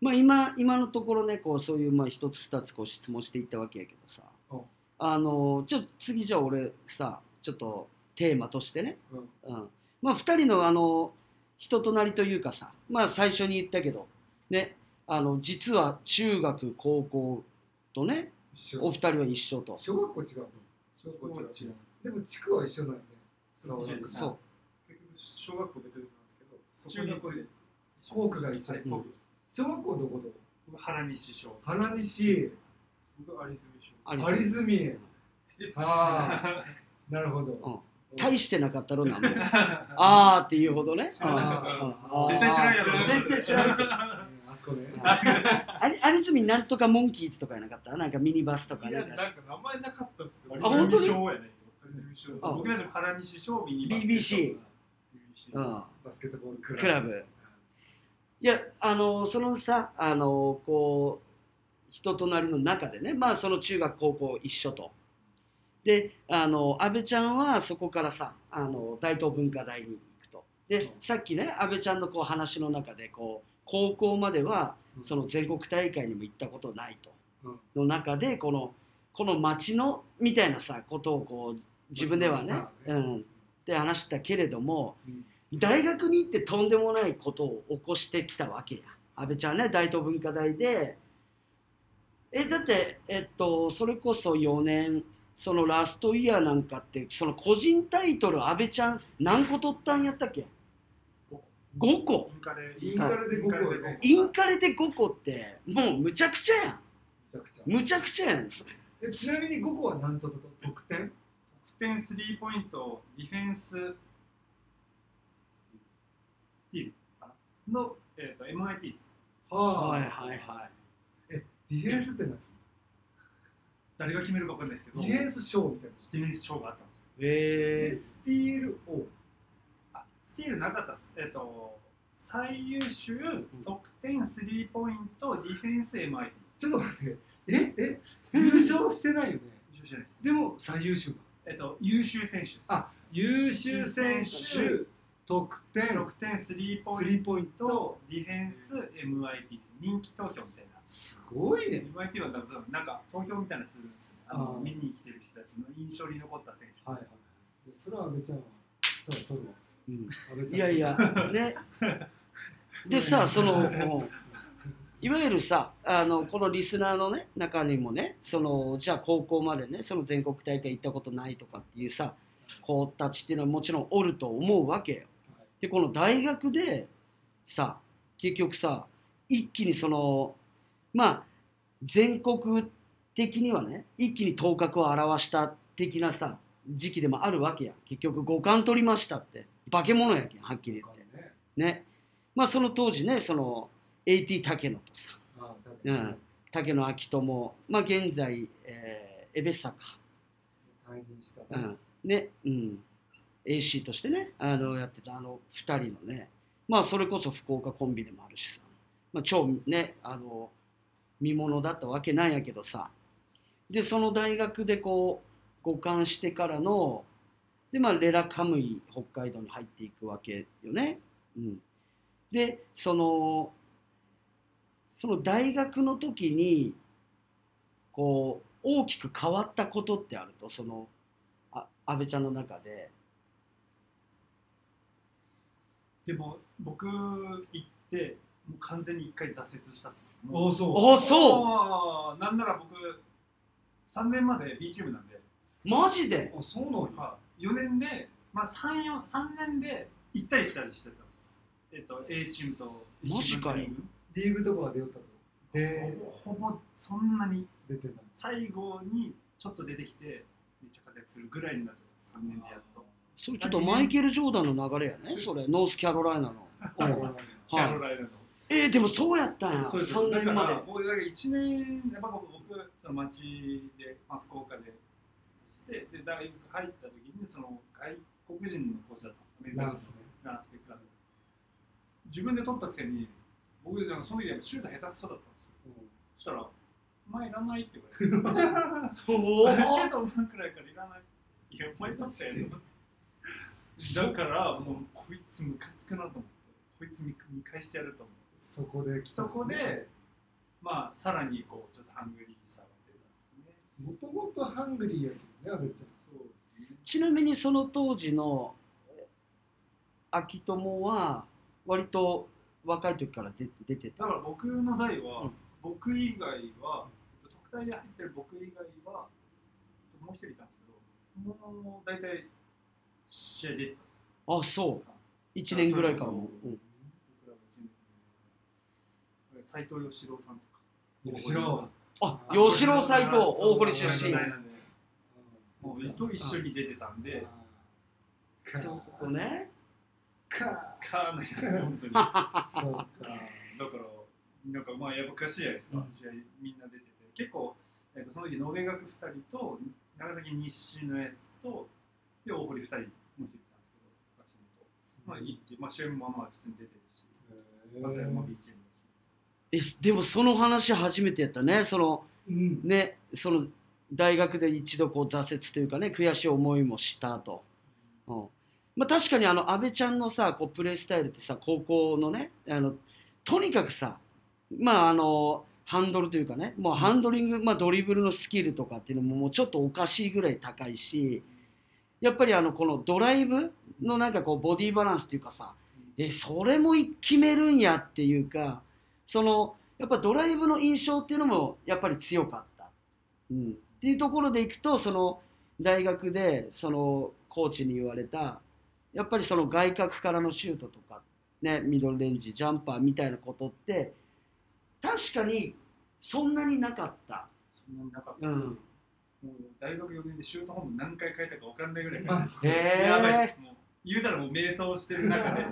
まあ今今のところねこうそういうまあ一つ二つこう質問していったわけやけどさ。うん。あのちょ次じゃあ俺さちょっとテーマとしてね、うん。うん、まあ2人のあの人となりというかさまあ最初に言ったけどねあの実は中学高校とね一緒。お二人は一緒と。小学校違うの？小学校違う違う。でも地区は一緒なんよね。そうそう。小学校別々なんですけどそこ中学校で。校区が一緒。はいうん小学校どこどこ？僕原西小花西僕有住小有住ああ なるほど、うん。大してなかったろうなも。う あーっていうほどね。絶対知らんやろ。絶対知らんうん。あそこね。ありありずみなんとかモンキーズとかやなかった？なんかミニバスとかねいやなんか名前なかったっすよ。あ本当に？僕たちも原西小ミニバス。BBC うん。バスケットボールクラブ。クラブ。いやあのそのさあのこう人となりの中でねまあその中学高校一緒とであの安倍ちゃんはそこからさあの大東文化大に行くと。でさっきね安倍ちゃんのこう話の中でこう高校まではうん。その全国大会にも行ったことないと。うん。の中でこのこの町のみたいなさことをこう自分ではねね。うん、って話したけれども、うん。大学に行ってとんでもないことを起こしてきたわけや。安倍ちゃんね大東文化大で。えだってえっとそれこそ4年そのラストイヤーなんかってその個人タイトル安倍ちゃん何個取ったんやったっけ？5個。インカレインカレで5個インカレで5個ってもうむちゃくちゃやん。めちゃくちゃ。むちゃくちゃやん。えちなみに5個は何と得点？得点スリーポイントディフェンススティール。かなの、えー、と MIT ですははいはいはい。ディフェンスって何？誰が決めるか分かんないですけど。ディフェンス賞みたいなディフェンス賞があったんです。へでスティール王。あスティールなかったっす。えっ、と最優秀得点スリーポイントディフェンス MIT ちょっと待って。え？え？優勝してないよね。優秀じゃないです。でも最優秀だえっ、と優秀選手です。あ優秀選手得点。得点スリーポインスリーポイント。トディフェンスす人気投票みたいなすごいね MIT は多分なんか投票みたいなのするんですよ。ねあの見に来てる人たちの印象に残った選手。はいはい。でそれは安倍ちゃんはそうそう。うん安倍ちゃんいやいやね。でさそのうん。いわゆるさあのこのリスナーのね中にもねそのじゃあ高校までねその全国大会行ったことないとかっていうさ子たちっていうのはもちろんおると思うわけよ。でこの大学でさ結局さ一気にそのまあ全国的にはね一気に頭角を現した的なさ時期でもあるわけや。結局五冠取りましたって。化け物やけんはっきり言って。ね。ね。まあその当時ねその AT 竹野とさうん、竹野昭友、まあ、現在、えー、エベッサか、退任した。うん。ね。うん、AC としてねあのやってたあの2人のね、まあ、それこそ福岡コンビでもあるしさ、まあ、超ねあの見物だったわけなんやけどさでその大学でこう互換してからので、まあ、レラカムイ北海道に入っていくわけよね。うん、でそのその大学の時にこう大きく変わったことってあると？そのあ安倍ちゃんの中で。でも僕行ってもう完全に一回挫折したっすおお、そう。あそう。うなんなら僕3年まで B チームなんで、マジで？あ、そうなんや。は4年で、まあ、3, 4 3年で行ったり来たりしてたんです。えっと A チームとマジかよ。一軍リーグ。とかは出よったと。で、ほぼそんなに出てた。最後にちょっと出てきてめっちゃ活躍するぐらいになってます。3年でやっと。それちょっとマイケル・ジョーダンの流れやね。それノースキャロライナの。うんキャロライナのえー、でもそうやったんや。そうです。3だか年までら僕だから1年やっぱ僕その町で、まあ、福岡でしてで大学入った時にその外国人のコーチだったんですアメリカ人のスペッカーで自分で取ったくせに僕なんかその時はシュート下手くそだったんですよ。そしたら「お前いらない」って言われて。お シューートうまくないからいらないいやお前取ったよだからもうこいつムカつくなと思って。こいつ見見返してやると思ってそこで来たそこで、まあ、さらにこうちょっとハングリーさが出たんですね。もともとハングリーやけどね、阿部ちそうですね。ちなみにその当時の秋友は割と若い時から出出てた。だから僕の代は、うん。僕以外は、えっと特待で入ってる僕以外は、えっともう一人いたんですけど、もう大体試合出てたんです。あそう。1年ぐらいからも、斎藤義郎さんとか。吉郎。あ吉郎斎藤大堀出身。もうと一緒に出てたんで、かそうね。か。かなりです本当に。そうか。だから、なんかまあやっぱ悔しいじゃないですか、うん。試合みんな出てて、結構、えー、とその時延べ学2人と、長崎日誌のやつと、で大堀2人、もう一人いたんですけど、まあ、行って、まあ、試合もまあまあ普通に出てるし、えでもその話初めてやったね。そのうん。ねその大学で一度こう挫折というかね悔しい思いもしたと、うん。まあ、確かにあの阿部ちゃんのさこうプレースタイルってさ高校のねあのとにかくさまああのハンドルというかねもうハンドリング、まあ、ドリブルのスキルとかっていうのももうちょっとおかしいぐらい高いしやっぱりあのこのドライブのなんかこうボディバランスっていうかさえそれも決めるんやっていうかそのやっぱドライブの印象っていうのもやっぱり強かった、うん、っていうところでいくとその大学でそのコーチに言われたやっぱりその外角からのシュートとか、ね、ミドルレンジジャンパーみたいなことって確かにそんなになかった、そんなになかった、うん、もう大学4年でシュート本部何回書いたか分かんないぐらいマジで？へやばいもう言うたらもう迷走してる中で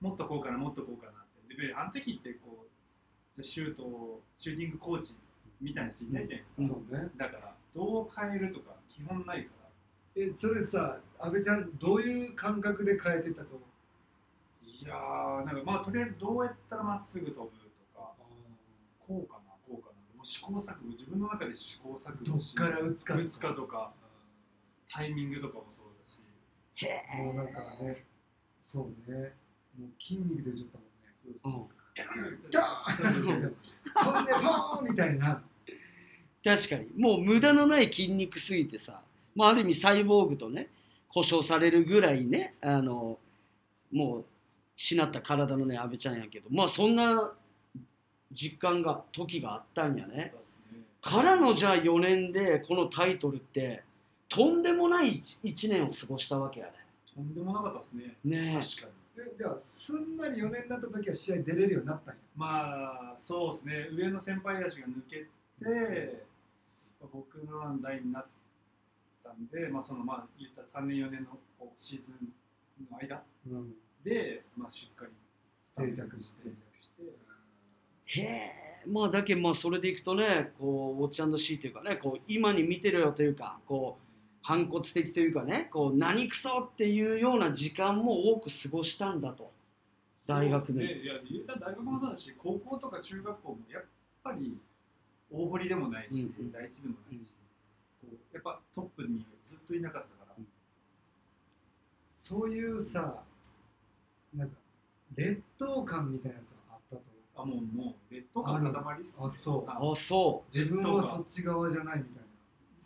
もっとこうかなもっとこうかなって。であの時ってこうじゃあシュートをシューティングコーチみたいな人いないじゃないですか、そうね。だからどう変えるとか基本ないから。え、それさ、阿部ちゃん、どういう感覚で変えてたと思う？いやーなんかまあとりあえずどうやったらまっすぐ飛ぶとかこうかなこうかな。もう試行錯誤自分の中で試行錯どっ誤しから打つか打つかとかタイミングとかもそうだし。へもうなんかね、そうね、もう筋肉でちょっともんね。え、うん、ダーン。飛んでポーンみたいな。確かに。もう無駄のない筋肉すぎてさ、まあ、ある意味サイボーグとね故障されるぐらいねあのもう失った体のね阿部ちゃんやけどまあそんな実感が時があったんやね。からのじゃあ4年でこのタイトルってとんでもない1年を過ごしたわけやね。とんでもなかったですね。ねえ。確かに。えじゃあ、すんなり4年になった時は試合出れるようになったんや。まあそうですね。上の先輩たちが抜けて僕の代になったんでまあそのまあ言ったら3年4年のこうシーズンの間うん。で、まあ、しっかり定着して。定着して。へえ。まあだけどまあそれでいくとねこうウォッチシーというかねこう今に見てるよというかこう反骨的というかねこう何クソっていうような時間も多く過ごしたんだと。大学で。ね。いや言うたら大学もそうだし高校とか中学校もやっぱり大堀でもないし、うんうん。第一でもないし、こうやっぱトップにずっといなかったから、うん。そういうさなんか劣等感みたいなやつがあったと。あもうもう劣等感の塊っす、ね、あそう。ああそ自分はそっち側じゃないみたい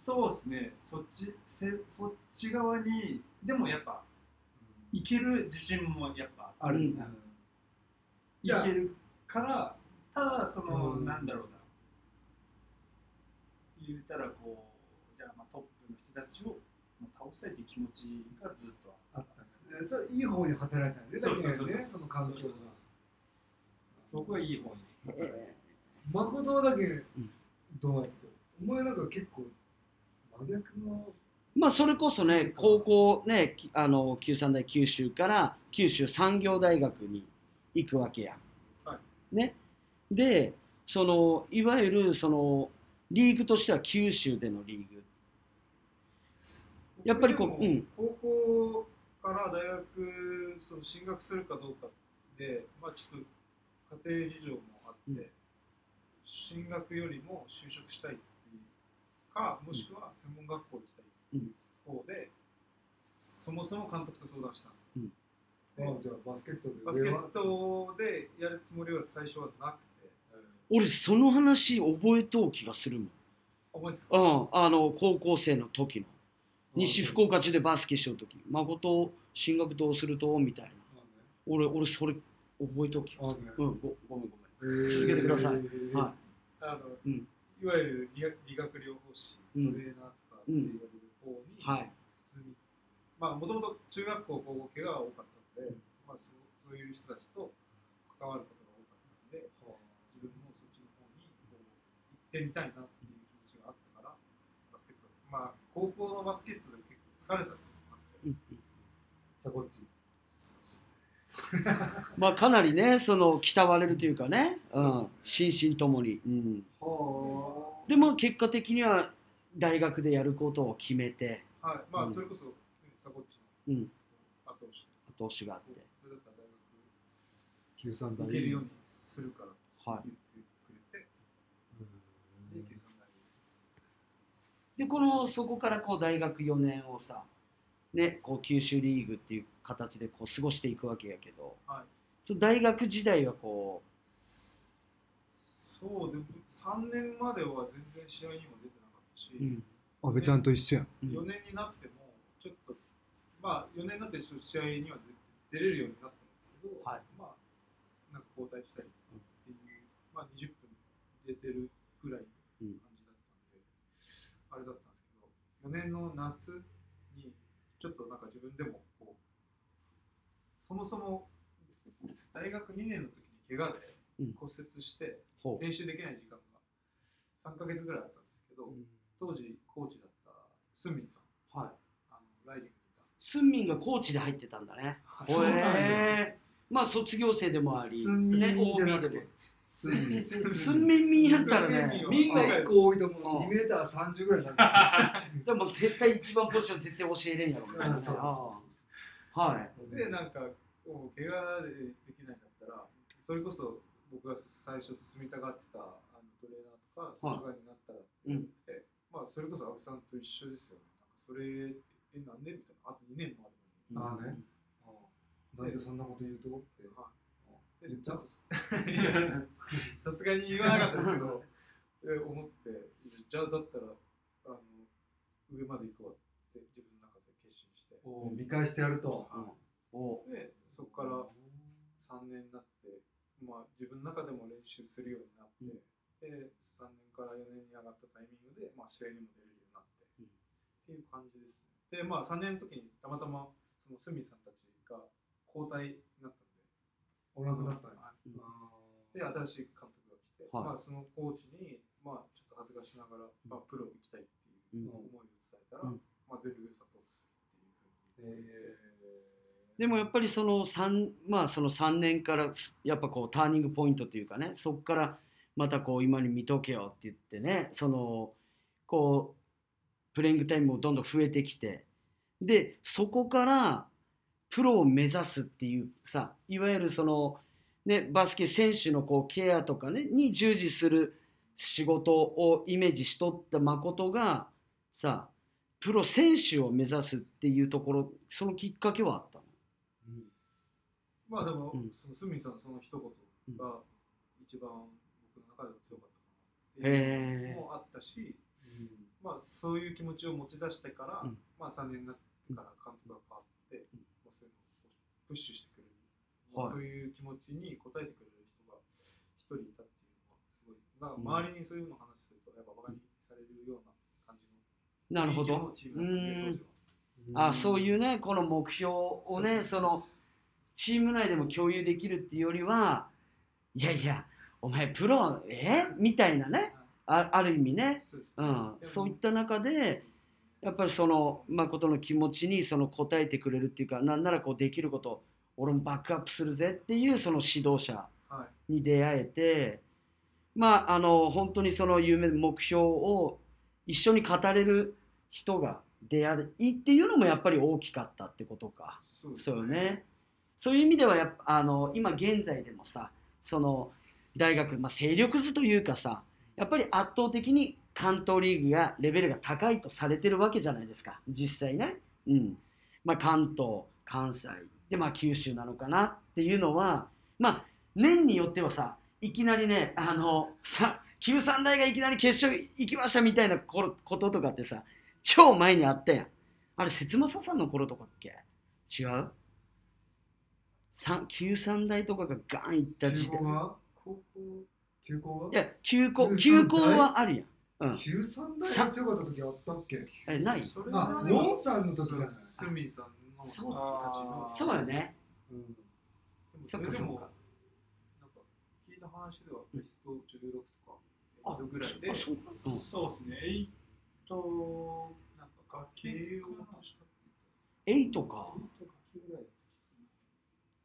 そうですね。そっちせそっち側にでもやっぱいける自信もやっぱなある、うん。うん。いけるからただその、うん。なんだろうな。言うたらこうじゃあまあトップの人たちを倒したいっていう気持ちがずっとあったいい方に働いたんでそうそうそうそう。その環境が。そうそう僕はいい方に。誠だけどうやって？お前なんか結構まあそれこそね高校ねきあの九三大九州から九州産業大学に行くわけや、はね。でそのいわゆるそのリーグとしては九州でのリーグ。やっぱりこううん。高校から大学その進学するかどうかで、まあ、ちょっと家庭事情もあって、うん。進学よりも就職したいってかもしくは専門学校行きたい方で、そもそも監督と相談した。ん。ですよ、あじゃあバスケットでバスケットでやるつもりは最初はなくて。俺その話覚えとう気がするもん。思いつか？うん、あの高校生の時の。西福岡中でバスケしよう時。誠進学どうすると？みたいな。俺俺それ覚えときあね。うん。ごごめんご続続けてください。はあの、うんいわゆる理学療法士、うんトレーナーとかって言われる方に、はい。進みまあもともと中学校高校系が多かったので、うんまあ、そうそういう人たちと関わることが多かったので、自分もそっちの方にこう行ってみたいなっていう気持ちがあったからバスケットまあ高校のバスケットで結構疲れたのがあって、うん。さあこっちそうですね まあかなりねその鍛われるというかね、うん。心身ともに、うん、はでも結果的には大学でやることを決めて。はい。まあうん。それこそ、ね、サコッチうん。の後押し。後押しがあって。それだったら大九三大。学行けるようにするから。はい。言ってくれて、で九三大。でこのそこからこう大学4年をさねこう九州リーグっていう形でこう過ごしていくわけやけど、はい。その大学時代はこそうでも3年までは全然試合にも出てなかったし、う、うん。安倍ちゃんと一緒やん。うん。4年になってもちょっとまあ4年になってちょっと試合には出出れるようになったんですけど、はい。まあなんか交代したりっていう、まあ20分出てるぐらいの感じだったんで、あれだったんですけど4年の夏にちょっとなんか自分でもこうそもそも大学2年の時に怪我でうん。骨折して練習できない時間が3ヶ月ぐらいあったんですけど、当時コーチだったスンミンさん。はい。あのライジングにいた。スンミンがコーチで入ってたんだね。そうなんですまあ卒業生でもあり。スンミンね OB でもスンミンスンミンミンやったらね。みんな1個多いと思うんう2メーター30ぐらいなんだ でも絶対一番ポジション絶対教えれんやろはい。でなんかもう怪我でできないんだったらそれこそ僕が最初進みたがってたあのトレーナーとかはいそっち側になったらまあそれこそ安倍さんと一緒ですよね。なんかそれえなんで？みたいな。あと2年もあるのに、ああね。なんでそんなこと言うと？ってはいでちゃんとさすがに言わなかったですけどで思ってじゃあだったらあの上まで行くわって自分の中で決心して。お見返してやると。でそこから3年になって、まあ、自分の中でも練習するようになって、で3年から4年に上がったタイミングで、まあ、試合にも出れるようになって、うん。っていう感じですね。で、まあ、3年の時にたまたまそのスミさんたちが交代おらなくなったんやはい。うん。あで新しい監督が来て、はい。まあ、そのコーチに、まあ、ちょっと恥ずかしながら、まあ、プロ行きたいっていう思いを伝えたら、うん。まあ、全力でサポートするっていうふうにーえでもやっぱりその3まあその3年からやっぱこうターニングポイントというかねそこからまたこう今に見とけよって言ってねそのこうプレイングタイムもどんどん増えてきてでそこからプロを目指すっていうさいわゆるその、ね、バスケ選手のこうケアとかねに従事する仕事をイメージしとった誠がさプロ選手を目指すっていうところそのきっかけはあったの？まあでも、うん。そのスミさんのその一言が一番僕の中では強かったかなっていうのもあったし、まあそういう気持ちを持ち出してから、うん。まあ3年になってから監督が変わって、プッシュしてくれる、はい。そういう気持ちに応えてくれる人が一人いたっていうのはすごい。なんか周りにそういうのを話すとやっぱバカにされるような感じのなるほど。チームあそういうねこの目標をねそのチーム内でも共有できるっていうよりはいやいやお前プロえ？みたいなね。あある意味ね、そうそういった中でやっぱりその誠の気持ちにその応えてくれるっていうかなんならこうできること俺もバックアップするぜっていうその指導者はいに出会えてまああの本当にその夢目標を一緒に語れる人が出会いっていうのもやっぱり大きかったってことか。そうよね。そういう意味ではやっぱあの今現在でもさその大学、まあ、勢力図というかさやっぱり圧倒的に関東リーグがレベルが高いとされてるわけじゃないですか。実際ね。うん。まあ、関東関西。で、まあ、九州なのかな。っていうのはまあ年によってはさいきなりねあのさ九三大がいきなり決勝行きましたみたいなここととかってさ超前にあったやん。あれ節政さんの頃とかっけ？違う？三九三大とかがガン行った時点休校は？高校？休校は？いや休校九休校はあるやんうん。九三大が強かった時あったっけ？えない。それあはでもモンさんの時じゃない？スミさんのそう。たちのそうよね。うん。でもそっれでもか。そっかなんか聞いた話ではベスト16とかあぐらいであそううんそうですね、エイト、なんか慶応としたってエイトか。エイトか9ぐらいだった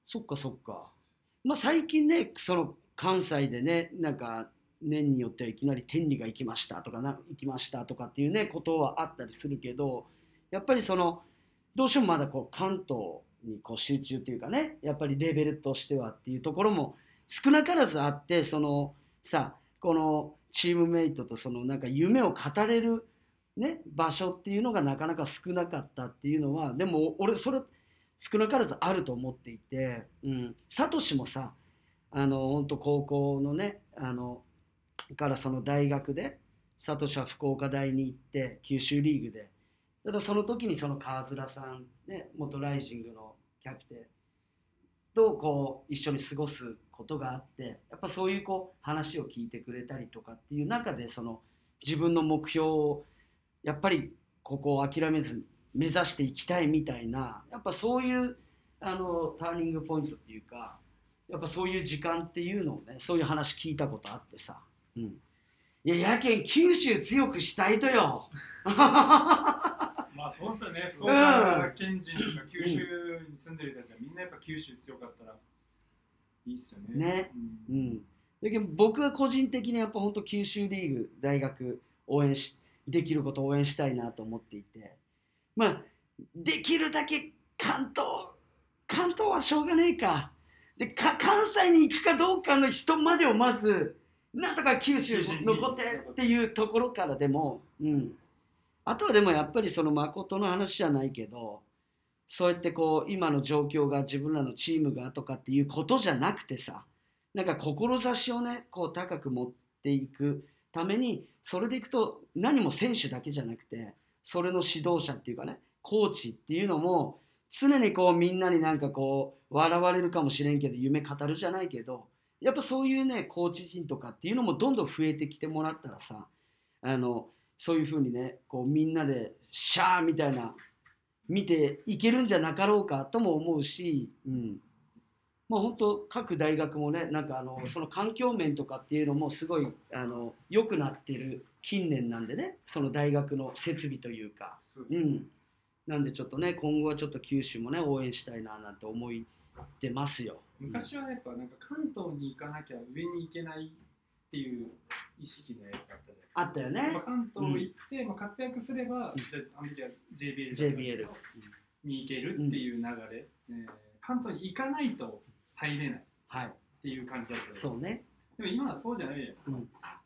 そっかそっか。まあ最近ねその関西でねなんか年によってはいきなり天理が行きましたとかな行きましたとかっていうねことはあったりするけどやっぱりそのどうしてもまだこう関東にこう集中というかねやっぱりレベルとしてはっていうところも気なからずあってそのさこのチームメイトとそのなんか夢を語れる、ね、場所っていうのがなかなか少なかったっていうのはでも俺それ少なからずあると思っていて、うん、サトシもさあの本当高校のねあのからその大学でサトシは福岡大に行って九州リーグで。ただその時にその川面さん、ね、元ライジングのキャプテン。とこう一緒に過ごすことがあってやっぱそういうこう話を聞いてくれたりとかっていう中でその自分の目標をやっぱりここを諦めず目指していきたいみたいなやっぱそういうあのターニングポイントっていうかやっぱそういう時間っていうのをねそういう話聞いたことあってさ、うん、いややけん九州強くしたいとよ。まあそうっすよね、福岡県人とか九州に住んでる人たちはみんなやっぱ九州強かったらいいっすよね。ね。ううん。ん、だけど僕は個人的にやっぱ本当九州リーグ大学応援しできることを応援したいなと思っていて。まあできるだけ関東関東はしょうがねえか。でか関西に行くかどうかの人までをまずなんとか九州残ってっていうところからでも、うん、あとはでもやっぱりその誠の話じゃないけどそうやってこう今の状況が自分らのチームがとかっていうことじゃなくてさなんか志をねこう高く持っていくためにそれでいくと何も選手だけじゃなくてそれの指導者っていうかねコーチっていうのも常にこうみんなになんかこう笑われるかもしれんけど夢語るじゃないけどやっぱそういうねコーチ陣とかっていうのもどんどん増えてきてもらったらさあのそういうふうにねこうみんなでシャーみたいな見ていけるんじゃなかろうかとも思うし、うん、まあ本当各大学もねなんかあのその環境面とかっていうのもすごいあの良くなってる近年なんでねその大学の設備というか、うん、なんでちょっとね今後はちょっと九州もね応援したいななんて思ってますよ。昔はやっぱなんか関東に行かなきゃ上に行けないっていう意識のやつがあったじゃないですか。あったよね。まあ、関東行って、まあ、活躍すれば、じゃああの時は JBL JBL どに行けるっていう流れ、えー関東に行かないと入れない。っはい。ていう感じだったんです。そうね。でも今はそうじゃないじゃないですか、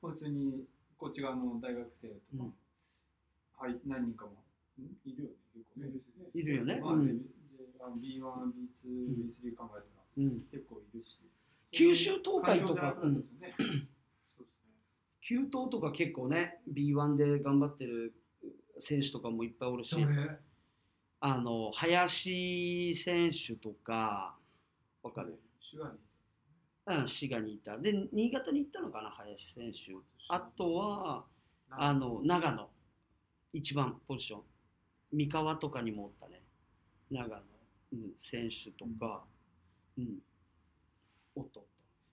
うん。普通にこっち側の大学生とか、うん。はい、何人かも。んいるよねいるよね。まあうん。あの B1、B2、B3 考えたらうん。結構いるし。九州東海とか。うですね。九東とか結構ね B1 で頑張ってる選手とかもいっぱいおるし。誰あの林選手とかわかる？滋賀にうん滋賀にいた。で新潟に行ったのかな林選手。あとはあの長野。一番ポジション。三河とかにもおったね。長野、うん、選手とか、うん。おっとおっと。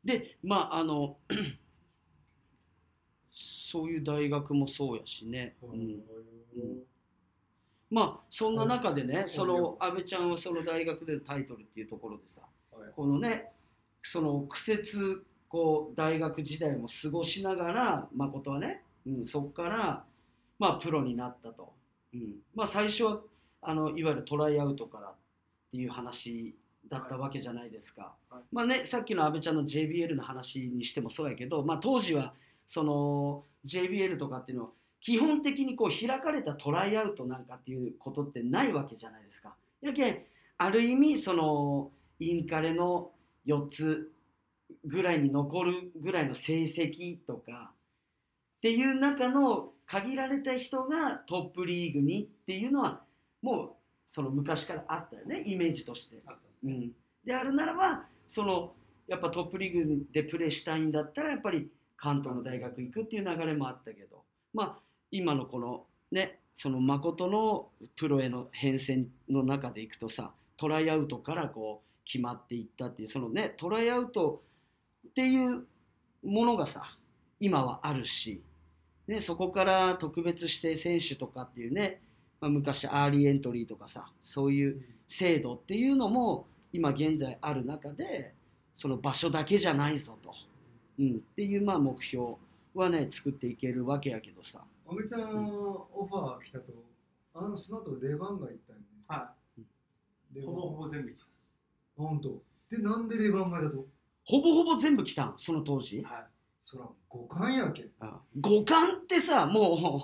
でまああの そういう大学もそうやしね、うん。うん。まあそんな中でねその安倍ちゃんはその大学でのタイトルっていうところでさはい。このねその苦節こう大学時代も過ごしながら誠はね、うん、そこからまあプロになったと、うん、まあ最初はあのいわゆるトライアウトからっていう話だったわけじゃないですか、はいまあねさっきの阿部ちゃんの JBL の話にしてもそうやけど、まあ、当時はその JBL とかっていうのは基本的にこう開かれたトライアウトなんかっていうことってないわけじゃないですか。やけんある意味そのインカレの4つぐらいに残るぐらいの成績とかっていう中の限られた人がトップリーグにっていうのはもうその昔からあったよねイメージとして。あったうん、であるならばそのやっぱトップリーグでプレーしたいんだったらやっぱり関東の大学行くっていう流れもあったけどまあ今のこのねその誠のプロへの変遷の中でいくとさトライアウトからこう決まっていったっていうそのねトライアウトっていうものがさ今はあるし、ね、そこから特別指定選手とかっていうね、まあ、昔アーリーエントリーとかさそういう制度っていうのも今現在ある中でその場所だけじゃないぞと、うん、っていうまあ目標はね作っていけるわけやけどさ。阿部ちゃんオファー来たと。あのその後レバンガ行ったよね。はい。ほぼほぼ全部来て本当でなんでレバンガだと？ほぼほぼ全部来たん？その当時？はいそら五冠やけん。五冠ってさもう。ほ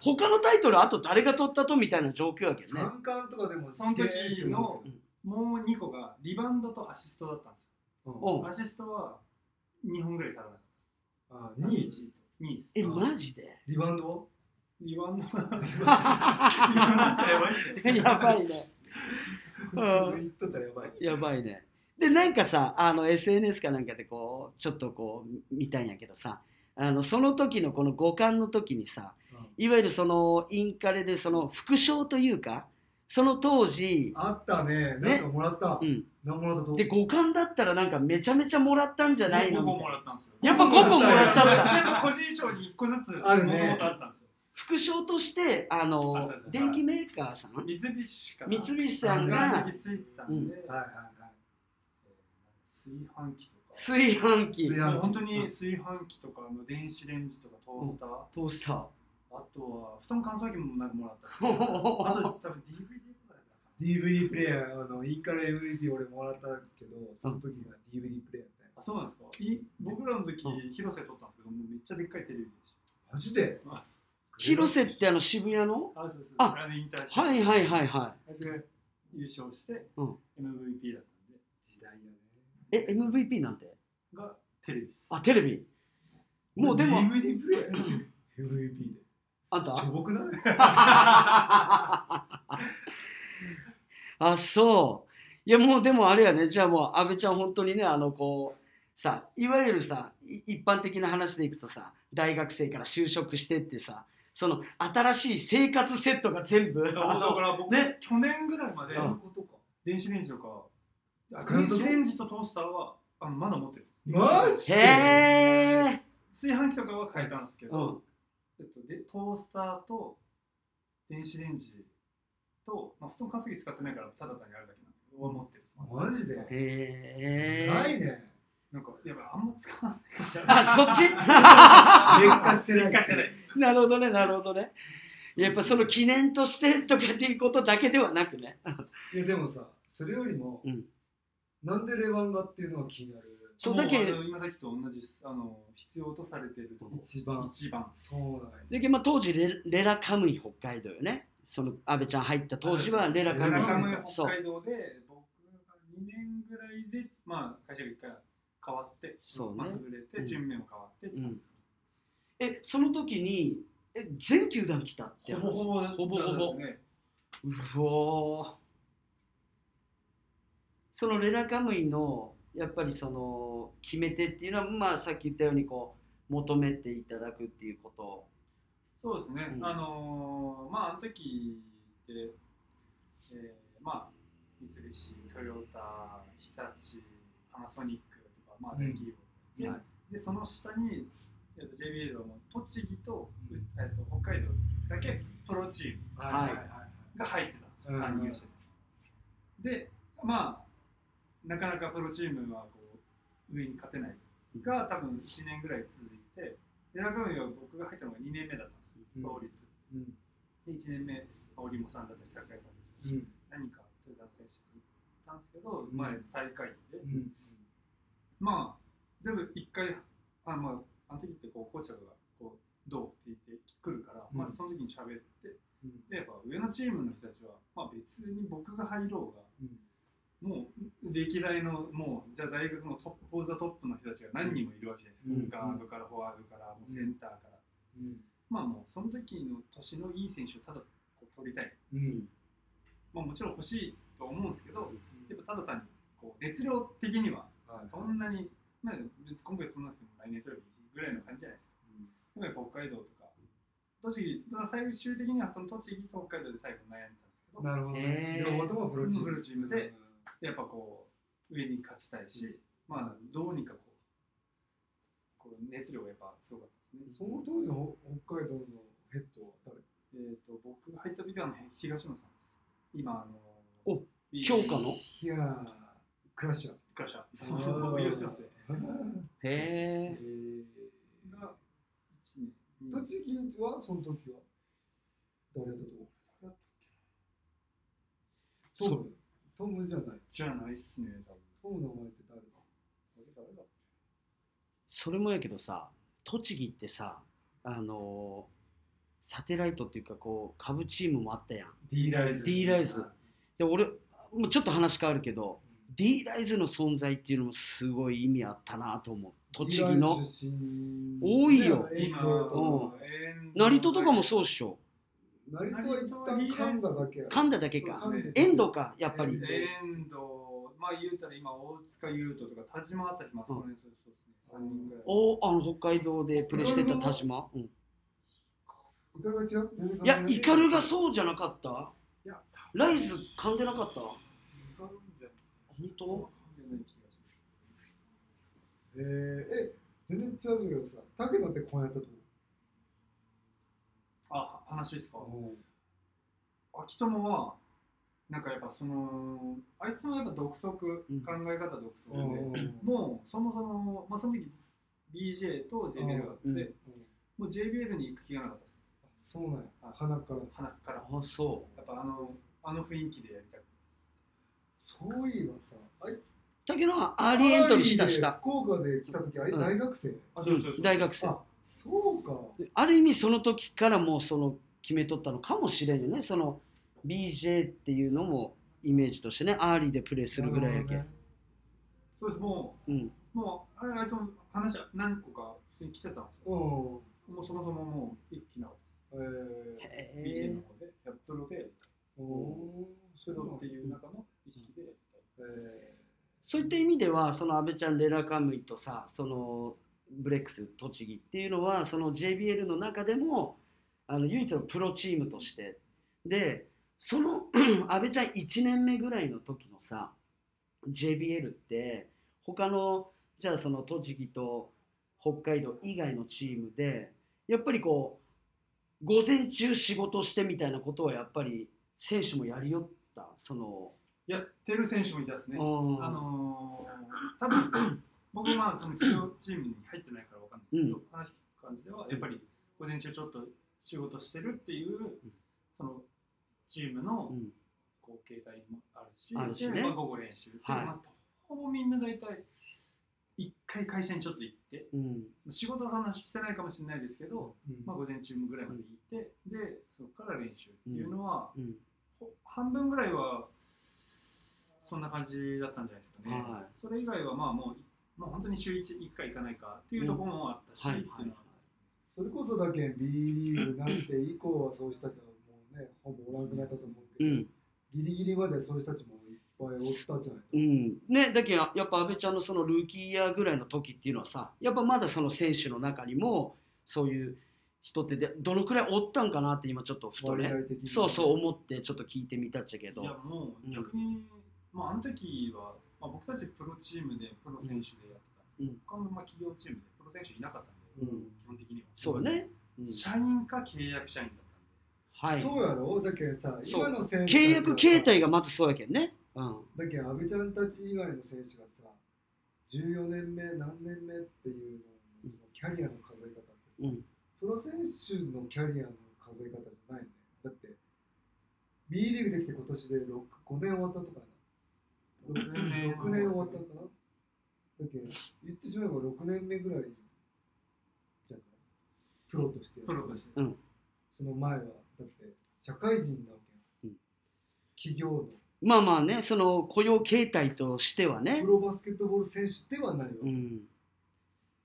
他のタイトルあと誰が取ったとみたいな状況やけどね。三冠とかでもその時の。もう2個がリバウンドとアシストだったんですよ。う。アシストは2本ぐらい足らなかっあた。2位？2位。えマジで？リバウンドは？リバウンドは。リバウンドしたらやばいですよ。やばいね。普通に言っとったらやばいやばいねでなんかさあの SNS かなんかでこうちょっとこう見たんやけどさあのその時のこの五冠の時にさいわゆるそのインカレでその副賞というかその当時、あったね。なんかもらった。うん、何もらったと。で五冠だったらなんかめちゃめちゃもらったんじゃないの？5個もらったんですよ。やっぱ5個もらったんだ。やっぱ個人賞に1個ずつあるね。もともとあったんですよ。副賞としてああの電機メーカーさん？三菱かな。三菱さんがが引き継いで。たん。はいはい炊飯器とか。炊飯器。炊飯本当に炊飯器とかあの電子レンジとかトースター、トースター。あとは布団乾燥機もなんかもらった。し あと多分 DVD DVD プレイヤー。あのインカレ MVP 俺もらったけどその時が DVD プレイヤーだったよ。らあそうなんですか。い僕らの時広瀬撮ったんですけどもうめっちゃでっかいテレビでしマジで？広瀬ってあの渋谷の？たあそうそうあはいはいはいはあいつが優勝してうん。MVP だったんで。時代やえ MVP なんて？がテレビです。あテレビ。もうでも。DVD プレイ。ヤー MVP で。あんた？しょぼくない あそう。いやもうでもあれやね。じゃあもう阿部ちゃん本当にねあのこうさいわゆるさい一般的な話でいくとさ大学生から就職してってさその新しい生活セットが全部。だから僕、ね。去年ぐらいまでうん。ことか。電子レンジとか電子レンジとトースターはあのまだ持ってる。マジへでえ炊飯器とかは変えたんですけど、うん。えっと、でトースターと電子レンジと、まあ、布団乾燥機使ってないからただ単にあるだけなんですけど、は持ってるマジでへえないね。なんかやっぱあんま使わない。あそっち？劣化してない。劣化してない。なるほどねなるほどね。やっぱその記念としてとかっていうことだけではなくね。いやでもさそれよりも、うんなんでレバンガっていうのが気になる？そうだけ今さっきと同じあの必要とされてるとこ。一番。一番。そうなんや。だけどまあ当時レレラカムイ北海道よね。その安倍ちゃん入った当時はレラカムイ。レラカムイそう北海道で僕が2年ぐらいでまあ会社が一回変わってそうね。まあ潰れてうん。順面も変わってって感じです。えその時にえ全球団来たってほぼほぼほぼほぼね。うおーそのレラカムイのやっぱりその決め手っていうのはまあさっき言ったようにこう求めていただくっていうこと。そうですね、うん。あのーまああの時って、えー、まあ三菱トヨタ日立パナソニックとかまあうん。大企業、はい。ででその下に、えー、と JBL の栃木と,、うん。えー、と北海道だけプロチームはいはい。が入ってたんですよ、うん。参入してて。でまあなかなかプロチームはこう上に勝てないが多分1年ぐらい続いてで中身は僕が入ったのが2年目だったんですよ。うん。法律うん。で1年目織茂さんだったり酒井さんだったりうん。何かトヨタの選手がいたんですけど、うん。前最下位で、うん。まあ全部一回あまああの時ってこうコーチャーがこうどうって言ってくるから、うん。まあその時に喋ってうん。でやっぱ上のチームの人たちは、まあ、別に僕が入ろうがうんもう歴代のもうじゃあ大学の top of the top の人たちが何人もいるわけじゃないですか、うん。ガードからフォワードからもうセンターから、うん。まあもうその時の年のいい選手をただこう取りたい、うん。まあ、もちろん欲しいと思うんですけどやっぱただ単にこう熱量的にははいそんなに、まあ、別に今回取らなくても来年取ればいいぐらいの感じじゃないですか。やっぱり北海道とか。栃木、最終的にはその栃木と北海道で最後悩んだんですけど、なるほど両方ともプロチーム。プロチームでやっぱこう上に勝ちたいし、まあどうにかこうこう熱量がやっぱすごかったですね。その当時の北海道のヘッドは誰？えっ、と僕が入った時はあの東野さんです。今あのお評価の？いやークラッシャークラッシャあーー。用意してますね。へええが一年ー栃木はその時は誰やったと思う？トそムトムじゃない。じゃないっすね、多分。トムの名前って誰だ？誰だ？それもやけどさ栃木ってさあのーサテライトっていうかこう株チームもあったやん。D ライズ。D ライズ。で俺もうちょっと話変わるけど D ライズの存在っていうのもすごい意味あったなと思う。栃木の。多いよ。今、うん。成戸とかもそうっしょ成田は一旦神田だけや。神田だけか。そう神田遠藤かやっぱり。遠藤。遠藤、まあ言うたら今、大塚優斗とか田島朝日、まあその辺そうですね、3人ぐらい。おあの北海道でプレーしてた田島、うん、いイカルが違う全然やイカルがそうじゃなかった？いやライズ噛んでなかった？本当？わかんない気がする。えー、え全然違うけどさ竹野ってこうやったとあ、話ですか？思秋友は、なんかやっぱその、あいつもやっぱ独特、うん。考え方独特ううん。で、もうそもそも、まあその時 BJ と JBL があって、うん。もう JBL に行く気がなかったです。そうなんや。あハナから。ハナから。あそう。やっぱあの、あの雰囲気でやりたくて。そういえばさあいつだけどアーリーエントリーしたした。福岡で来た時あれうん。大学生、あ、そうそうそう。うん。大学生。あそうか。である意味その時からもうその決めとったのかもしれんよね。その BJ っていうのもイメージとしてね。アーリーでプレーするぐらいやけ、なるそうです、もうん。う、もう、あれ、あいつも話は何個か普通に来てたんですよ。ほもうそもそももう一気などねうんえへ BJ えの方で、やっプロでプロっていう中の意識でやりたい。え。そういった意味ではその阿部ちゃんレラカムイとさそのブレックス栃木っていうのはその JBL の中でもあの唯一のプロチームとしてでその 阿部ちゃん1年目ぐらいの時のさ JBL って他のじゃあその栃木と北海道以外のチームでやっぱりこう午前中仕事してみたいなことはやっぱり選手もやりよった？その、やってる選手もいたですね。うんあのー、多分僕僕まあそのチームに入ってないからわかんないけど、話聞く感じではやっぱり午前中ちょっと仕事してるっていうそのチームのうん。こう携帯もあるし、あるしね。でまあ、午後練習はいまあ、ほぼみんな大体一回会社にちょっと行ってうん。仕事はそんなしてないかもしれないですけど、うん。まあ、午前中ぐらいまで行って、でそこから練習っていうのは、半分ぐらいはそんな感じだったんじゃないですかね、はい。それ以外はまあもうもう本当に週 1, 1回行かないかっていうところもあったし、うん。はいってい。それこそだけ B リーグになって以降はそういう人たちはもうねほぼおらなくなったと思うけど、うん。ギリギリまでそういう人たちもいっぱいおったんじゃないうん、ねだけどやっぱ阿部ちゃんのそのルーキーイヤーぐらいの時っていうのはさやっぱまだその選手の中にもそういう人ってでどのくらいおったんかなって今ちょっとふとねそうそう思ってちょっと聞いてみたっちゃけど。いやもう逆に、まあ、あの時は、まあ、僕たちプロチームでプロ選手でやってたんですけど、他のまあ企業チームでプロ選手いなかったんで、うん。基本的には。そうよね、うん。社員か契約社員だったんで。はい。そうやろ？だけどさ今の選手契約形態ががまずそうやけんね、うん、だけど阿部ちゃんたち以外の選手がさ14年目何年目っていうのそのキャリアの数え方ってさ、うん。プロ選手のキャリアの数え方じゃないね。だって B リーグできて今年で6 5年終わったとかな6年6年終わったかなだけど言ってしまえば6年目ぐらいじゃない？プロとして。プロとして、うん。その前はだって社会人なわけうん。企業の。まあまあねその雇用形態としてはね。プ、ロバスケットボール選手ではないわけ、うん、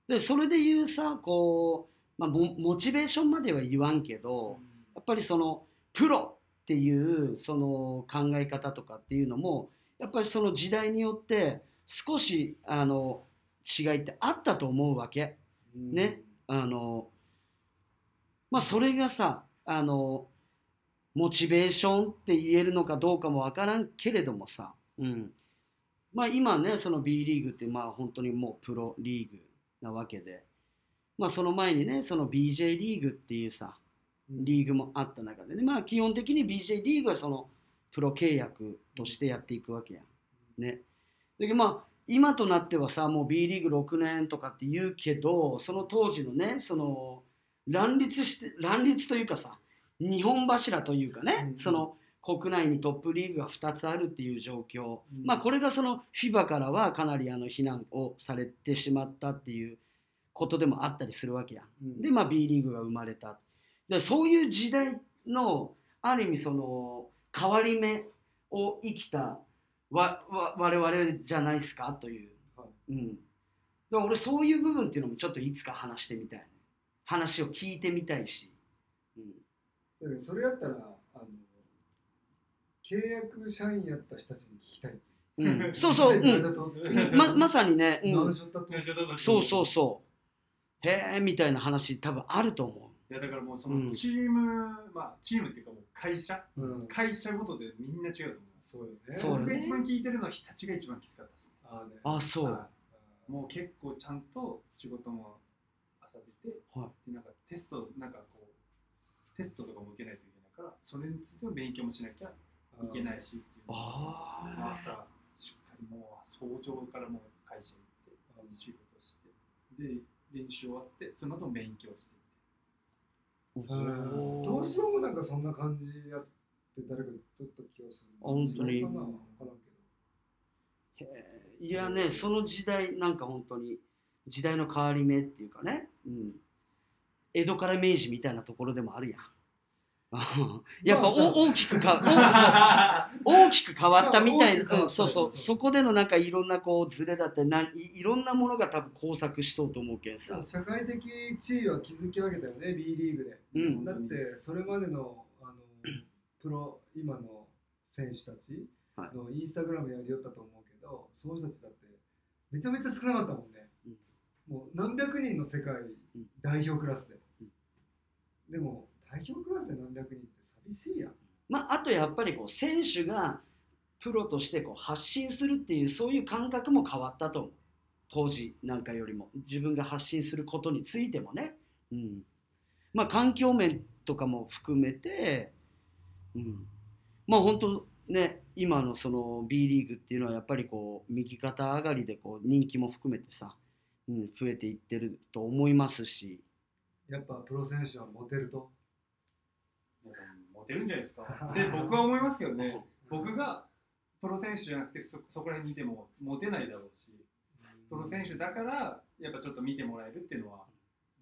でそれで言うさこう、まあ、モモチベーションまでは言わんけど、やっぱりそのプロっていうその考え方とかっていうのもやっぱりその時代によって少しあの違いってあったと思うわけ。うん。ね。あのまあそれがさあのモチベーションって言えるのかどうかもわからんけれどもさ、うん、まあ今ねその B リーグってまあ本当にもうプロリーグなわけで。まあその前にねその BJ リーグっていうさリーグもあった中でね。まあ基本的に BJ リーグはそのプロ契約としてやっていくわけやん。ね。だけどまあ今となってはさもう B リーグ6年とかって言うけどその当時のねその乱立して乱立というかさ日本柱というかね、うんその国内にトップリーグが2つあるっていう状況、うん。まあこれがその FIBA からはかなりあの非難をされてしまったっていうことでもあったりするわけやん。うん。で、まあ、B リーグが生まれた。でそういう時代のある意味その変わり目を生きたわわ我々じゃないですか？という、はうん、だから俺そういう部分っていうのもちょっといつか話してみたいね。話を聞いてみたいし、うん、それやったらあの契約社員やった人たちに聞きたい。うん、そうそう、うん、ま まさにね、うん、そうそうそう。へえみたいな話多分あると思いやだからもうそうん。のチーム、まあチームっていうかもう会社。うん、会社ごとでみんな違うと思いますそうよね。僕が一番聞いてるのは日立が一番きつかったです。ね。ああそう、はい。もう結構ちゃんと仕事も朝出て、はでなんかテストなんかこうテストとかも受けないといけないからそれについての勉強もしなきゃいけないしっていうああ朝しっかりもう早朝からもう会社行って仕事してで練習終わってその後勉強して。うんどうしようもなん。かそんな感じやって誰か撮った気がする。あ本当に。いやねその時代なんか本当に時代の変わり目っていうかね、うん、江戸から明治みたいなところでもあるやん やっぱ大きくか大きく変わったみたいな、うん、そうそう。そこでのなんかいろんなこうズレだったりないいろんなものが多分交錯しとうと思うけんさ。ど。社会的地位は築き上げたよね、B リーグで。うん。だってそれまでのあのプロ今の選手たちのインスタグラムやりよったと思うけど、その人たちだってめちゃめちゃ少なかったもんね、もう何百人の世界うん。代表クラスで、うん。でも代表クラスで何百人って寂しいやん。まあ、あとやっぱりこう選手がプロとしてこう発信するっていうそういう感覚も変わったと思う。当時なんかよりも。自分が発信することについてもね、うん、まあ環境面とかも含めて、うん、まあ本当ね今のその B リーグっていうのはやっぱりこう右肩上がりでこう人気も含めてさうん、増えていってると思いますし、やっぱプロ選手はモテると？モテるんじゃないですか。で僕は思いますけどね。僕がプロ選手じゃなくてそそこら辺にいてもモテないだろうしプロ選手だからやっぱちょっと見てもらえるっていうのは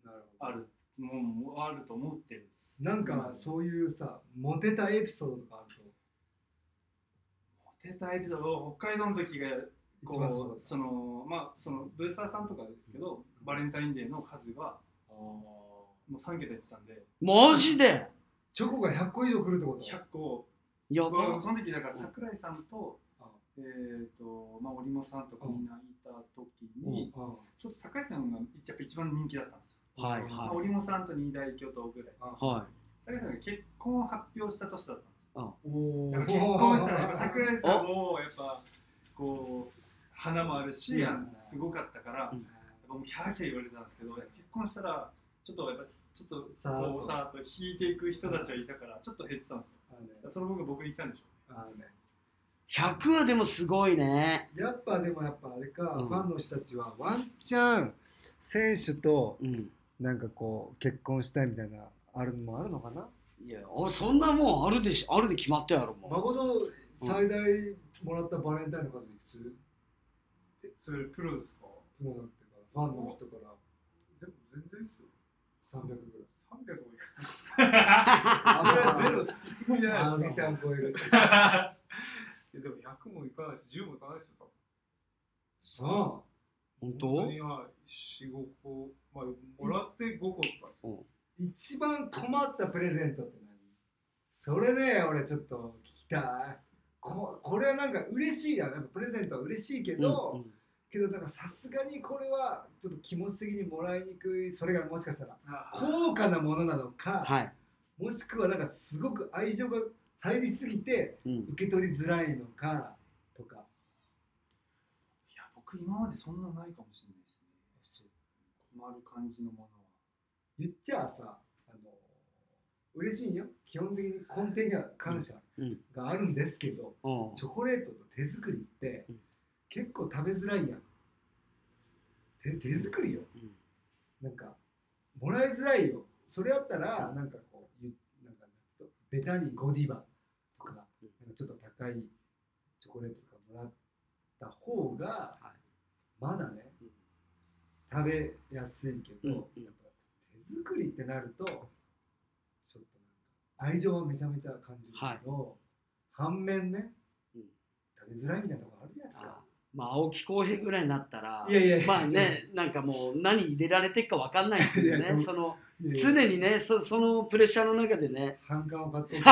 なるほある。もうあると思ってるんです。どなんかそういうさモテたエピソードとかあると？モテたエピソード？北海道の時がこうそのまあそのブースターさんとかですけどバレンタインデーの数がたもう3桁言ってたんで。マジで？チョコが100個以上来るってこと？100個。や僕はばその時だから桜井さんとあえっ、とまあ織茂さんとかみんないた時にうん。ちょっと桜井さんがやっぱ一番人気だったんですよ。はいまあはい織茂さんと二大巨頭ぐらい。は桜井さんが結婚を発表した年だったんですよ。お結婚したらやっぱ桜井さんもやっぱこう花もあるし、すごかったから、やっうんぱもうキャーキャー言われてたんですけど結婚したらちょっとやっぱちょっとこうさーっと引いていく人たちはいたからちょっと減ってたんですよ。あのね。その分が僕に来たんでしょ。あのね。い100はでもすごいね。やっぱでもやっぱあれか、うん。ファンの人たちはワンチャン選手とうん。なんかこう結婚したいみたいなあるのもあるのかな？いやあそんなもんあるでしあるで決まったやろもう。誠最大もらったバレンタインの数いくつ？えそれプロですか？プロになってからファンの人から。でも全然ですよ300ぐらい300もいか。ないそれはゼロつきすぎじゃないですか。ちゃん超えるいやでも100もいか。ないし10もいか。ないですよ多分さあ本当本当には45個まあもらって5個とか。一番困ったプレゼントって何それね俺ちょっと聞きたいここれはなんか。嬉しいやんやっぱプレゼントは嬉しいけど、うんうんけどなんかさすがにこれはちょっと気持ち的にもらいにくいそれがもしかしたらあ高価なものなのか、はい、もしくはなんかすごく愛情が入りすぎてうん、受け取りづらいのかとか。いや僕今までそんなないかもしれないですね。困る感じのものは。言っちゃあさあの嬉しいよ。基本的に根底には感謝うん。があるんですけど、うん。チョコレートと手作りってうん結構食べづらいやん。手手作りよ。うん。なんかもらいづらいよ。それやったらなんかこうゆなんかベタにゴディバとかなんかちょっと高いチョコレートとかもらった方がはい。まだねうん。食べやすいけど、うんやっぱ手作りってなるとちょっとなんか愛情はめちゃめちゃ感じるけど、反面ね、うん。食べづらいみたいなとこあるじゃないですか。あ。まあ青木浩平ぐらいになったらいやいやいやまあねなんかもう何入れられてるかわかんないっていういやねそのいやいや常にねそそのプレッシャーの中でね。反感を買ってい。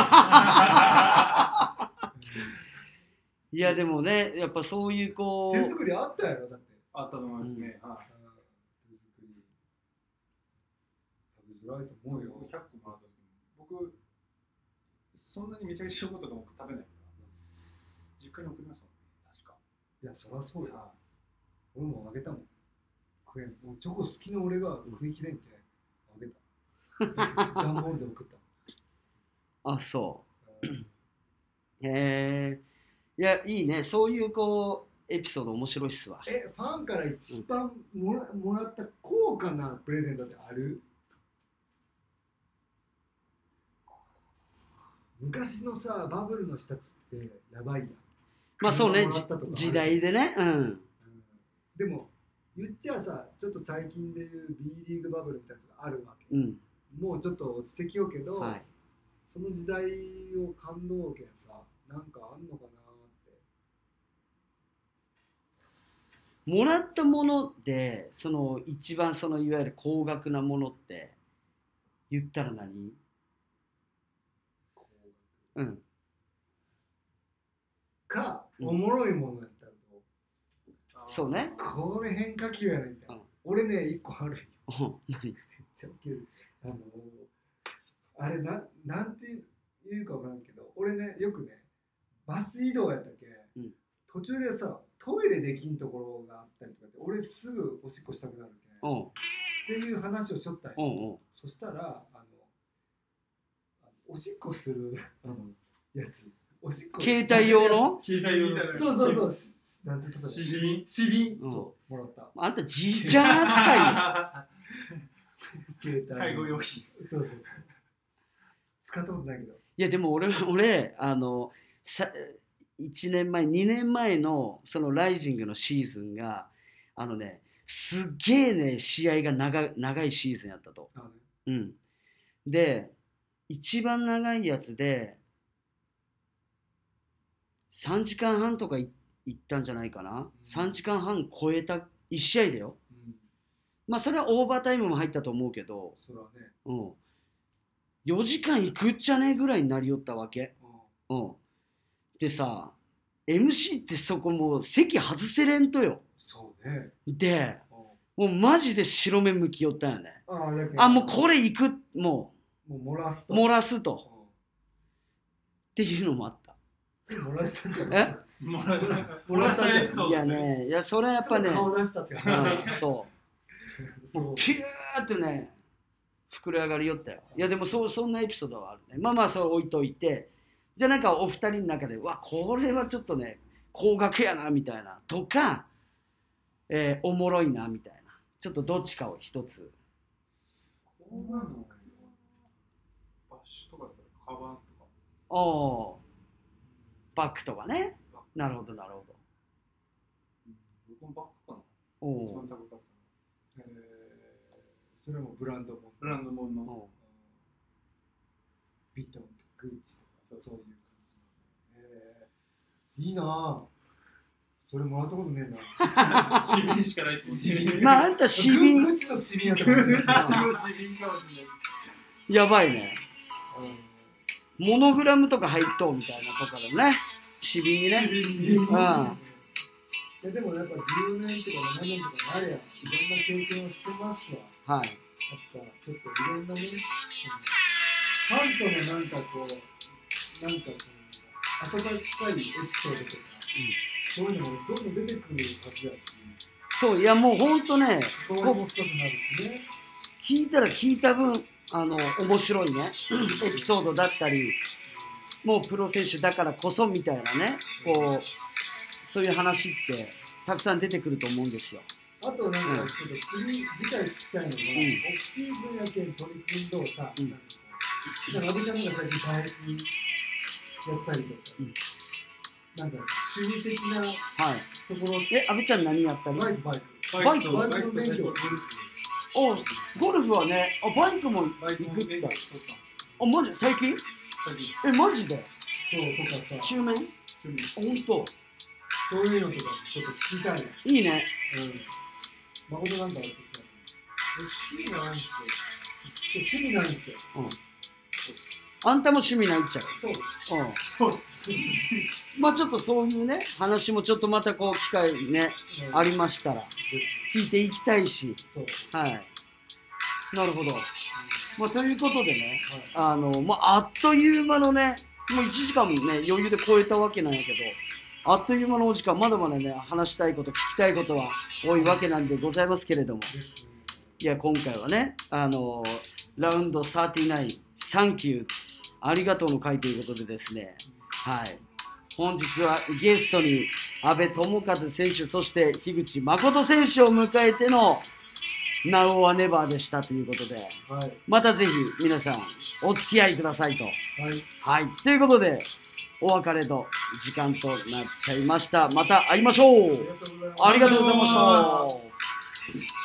やでもねやっぱそういうこう手作りあったやろだって。あったと思いますね、はい。手作り。食べづらいと思うよ。100個もらった時も僕そんなにめちゃくちゃ塩とか僕食べないから。実家に送りましたいや、そりゃそうよ。は俺もあげたもん。食えん。もうチョコ好きな俺が食いきれんけ、あげた。段ボールで送った。あそうへえいやいいねそういうこうエピソード面白いっすわえ、ファンから一番もらもらった高価なプレゼントってある？昔のさ、バブルの人たちってやばいやん。まあそうね。時代でね。うん。うん。でも、言っちゃさ、ちょっと最近でいう B リーグバブルみたいなのがあるわけ。うん。もうちょっと落ちてきようけど、はい。その時代を感動けんさ、なんかあんのかなって。もらったものでその一番そのいわゆる高額なものって言ったら何？うん。か、うんおもろいものやったらそうねこれ変化球やねんみたいな。うん俺ね、一個あるよ。お何？ちゃウケる。あのあれな、なんて言うかわからんけど、俺ね、よくね、バス移動やったっけ、うん途中でさ、トイレできんところがあったりとかって、俺すぐおしっこしたくなるけん。っていう話をしとったんよ。おうおうそしたら、あのおしっこする、あの、やつ。おしっこ。携帯用の？携帯用の。そうそうそう。しなんて言ったしじみしびん。うん。そう。もらった。あんたじいちゃん扱いよ。携帯。介護用品。そうそうそう。使ったことないけど。いやでも俺俺あのさ1年前2年前のそのライジングのシーズンがあのねすっげえね試合が長長いシーズンやったと。うん、で一番長いやつで3時間半とかいいったんじゃないかな、3時間半超えた1試合だよ。うん。まあそれはオーバータイムも入ったと思うけど、それはね。うん、4時間いくっちゃねえぐらいになりよったわけ、うん、でさ MC ってそこもう席外せれんとよ。そうね。でうん。もうマジで白目向きよったよね。あもうこれいくももう漏らすと。う漏らすと。うっていうのもあった。ん漏らしたんじゃえない？もらったもらったじゃんエピソードいやね。いやそれはやっぱね顔出したって話うんそう。そうピューってね膨れ上がりよったよ。いやでもそうそんなエピソードはあるね。まあまあそう置いといて。じゃあなんかお二人の中でうわこれはちょっとね高額やなみたいな。とか、えーおもろいなみたいな。ちょっとどっちかを一つ。こうなのバッシュとかさカバンとか。おおバッグとかね。なるほどなるほど。僕もバッグかな。一番高かったの。えー。それもブランドもブランドもの。おビトンとグッチとかそういう感じの。えー。いいな。ぁそれもらったことねえな。市民しかないですもん市民まああんた市民グッチの市民やと思ってた。市民かもしれない。やばいね。うんモノグラムとか入っとうみたいなところね。市民にね。うん。いやでもやっぱ10年とか7年とかなれやいろんな経験をしてますわ。はい。やっぱちょっといろんなねそのファンとのなんかこうなんかその温かいエピソードとか、そういうのもどんどん出てくるはずだし。そういやもうほんとね関わりも深くなるしね。聞いたら聞いた分あの面白いね。エピソードだったりもうプロ選手だからこそみたいなね。こうそういう話ってたくさん出てくると思うんですよ。あとなん。かちょっと次、次回聞きたいのが、ん。オフシーズンやけん取り組んどうさ、うん。なんか阿部ちゃんが最近バイクやったりとか、うん。なんか趣味的なはい。ところえ、阿部ちゃん何やったり？バイクバイク。バイクバイクの免許おゴルフはね、あバイクも行くった。あ、マジ？最近？最近。え、マジで？そうとかさ。中面趣味ほんとそういうのとかちょっと聞きたいね。いいね。うん。誠なんかあってさ趣味ないんですよ。趣味ないん。ですよあんたも趣味ないっちゃそうです。う。うん。そうです。まあちょっとそういうね、話もちょっとまたこう機会ね、ありましたら、聞いていきたいし、そう。はい。なるほど。まあということでね、はあの、まああっという間のね、もう1時間もね、余裕で超えたわけなんやけど、あっという間のお時間、まだまだね、話したいこと、聞きたいことは多いわけなんでございますけれども、いや、今回はね、あの、ラウンド39、サンキュー、ありがとうの会ということでですね、はい。本日はゲストに阿部智和選手、そして樋口誠選手を迎えての Now or Never でしたということで、はいまたぜひ皆さんお付き合いくださいと。はいはい。ということで、お別れの時間となっちゃいました。また会いましょうありがとうございますありがとうございました。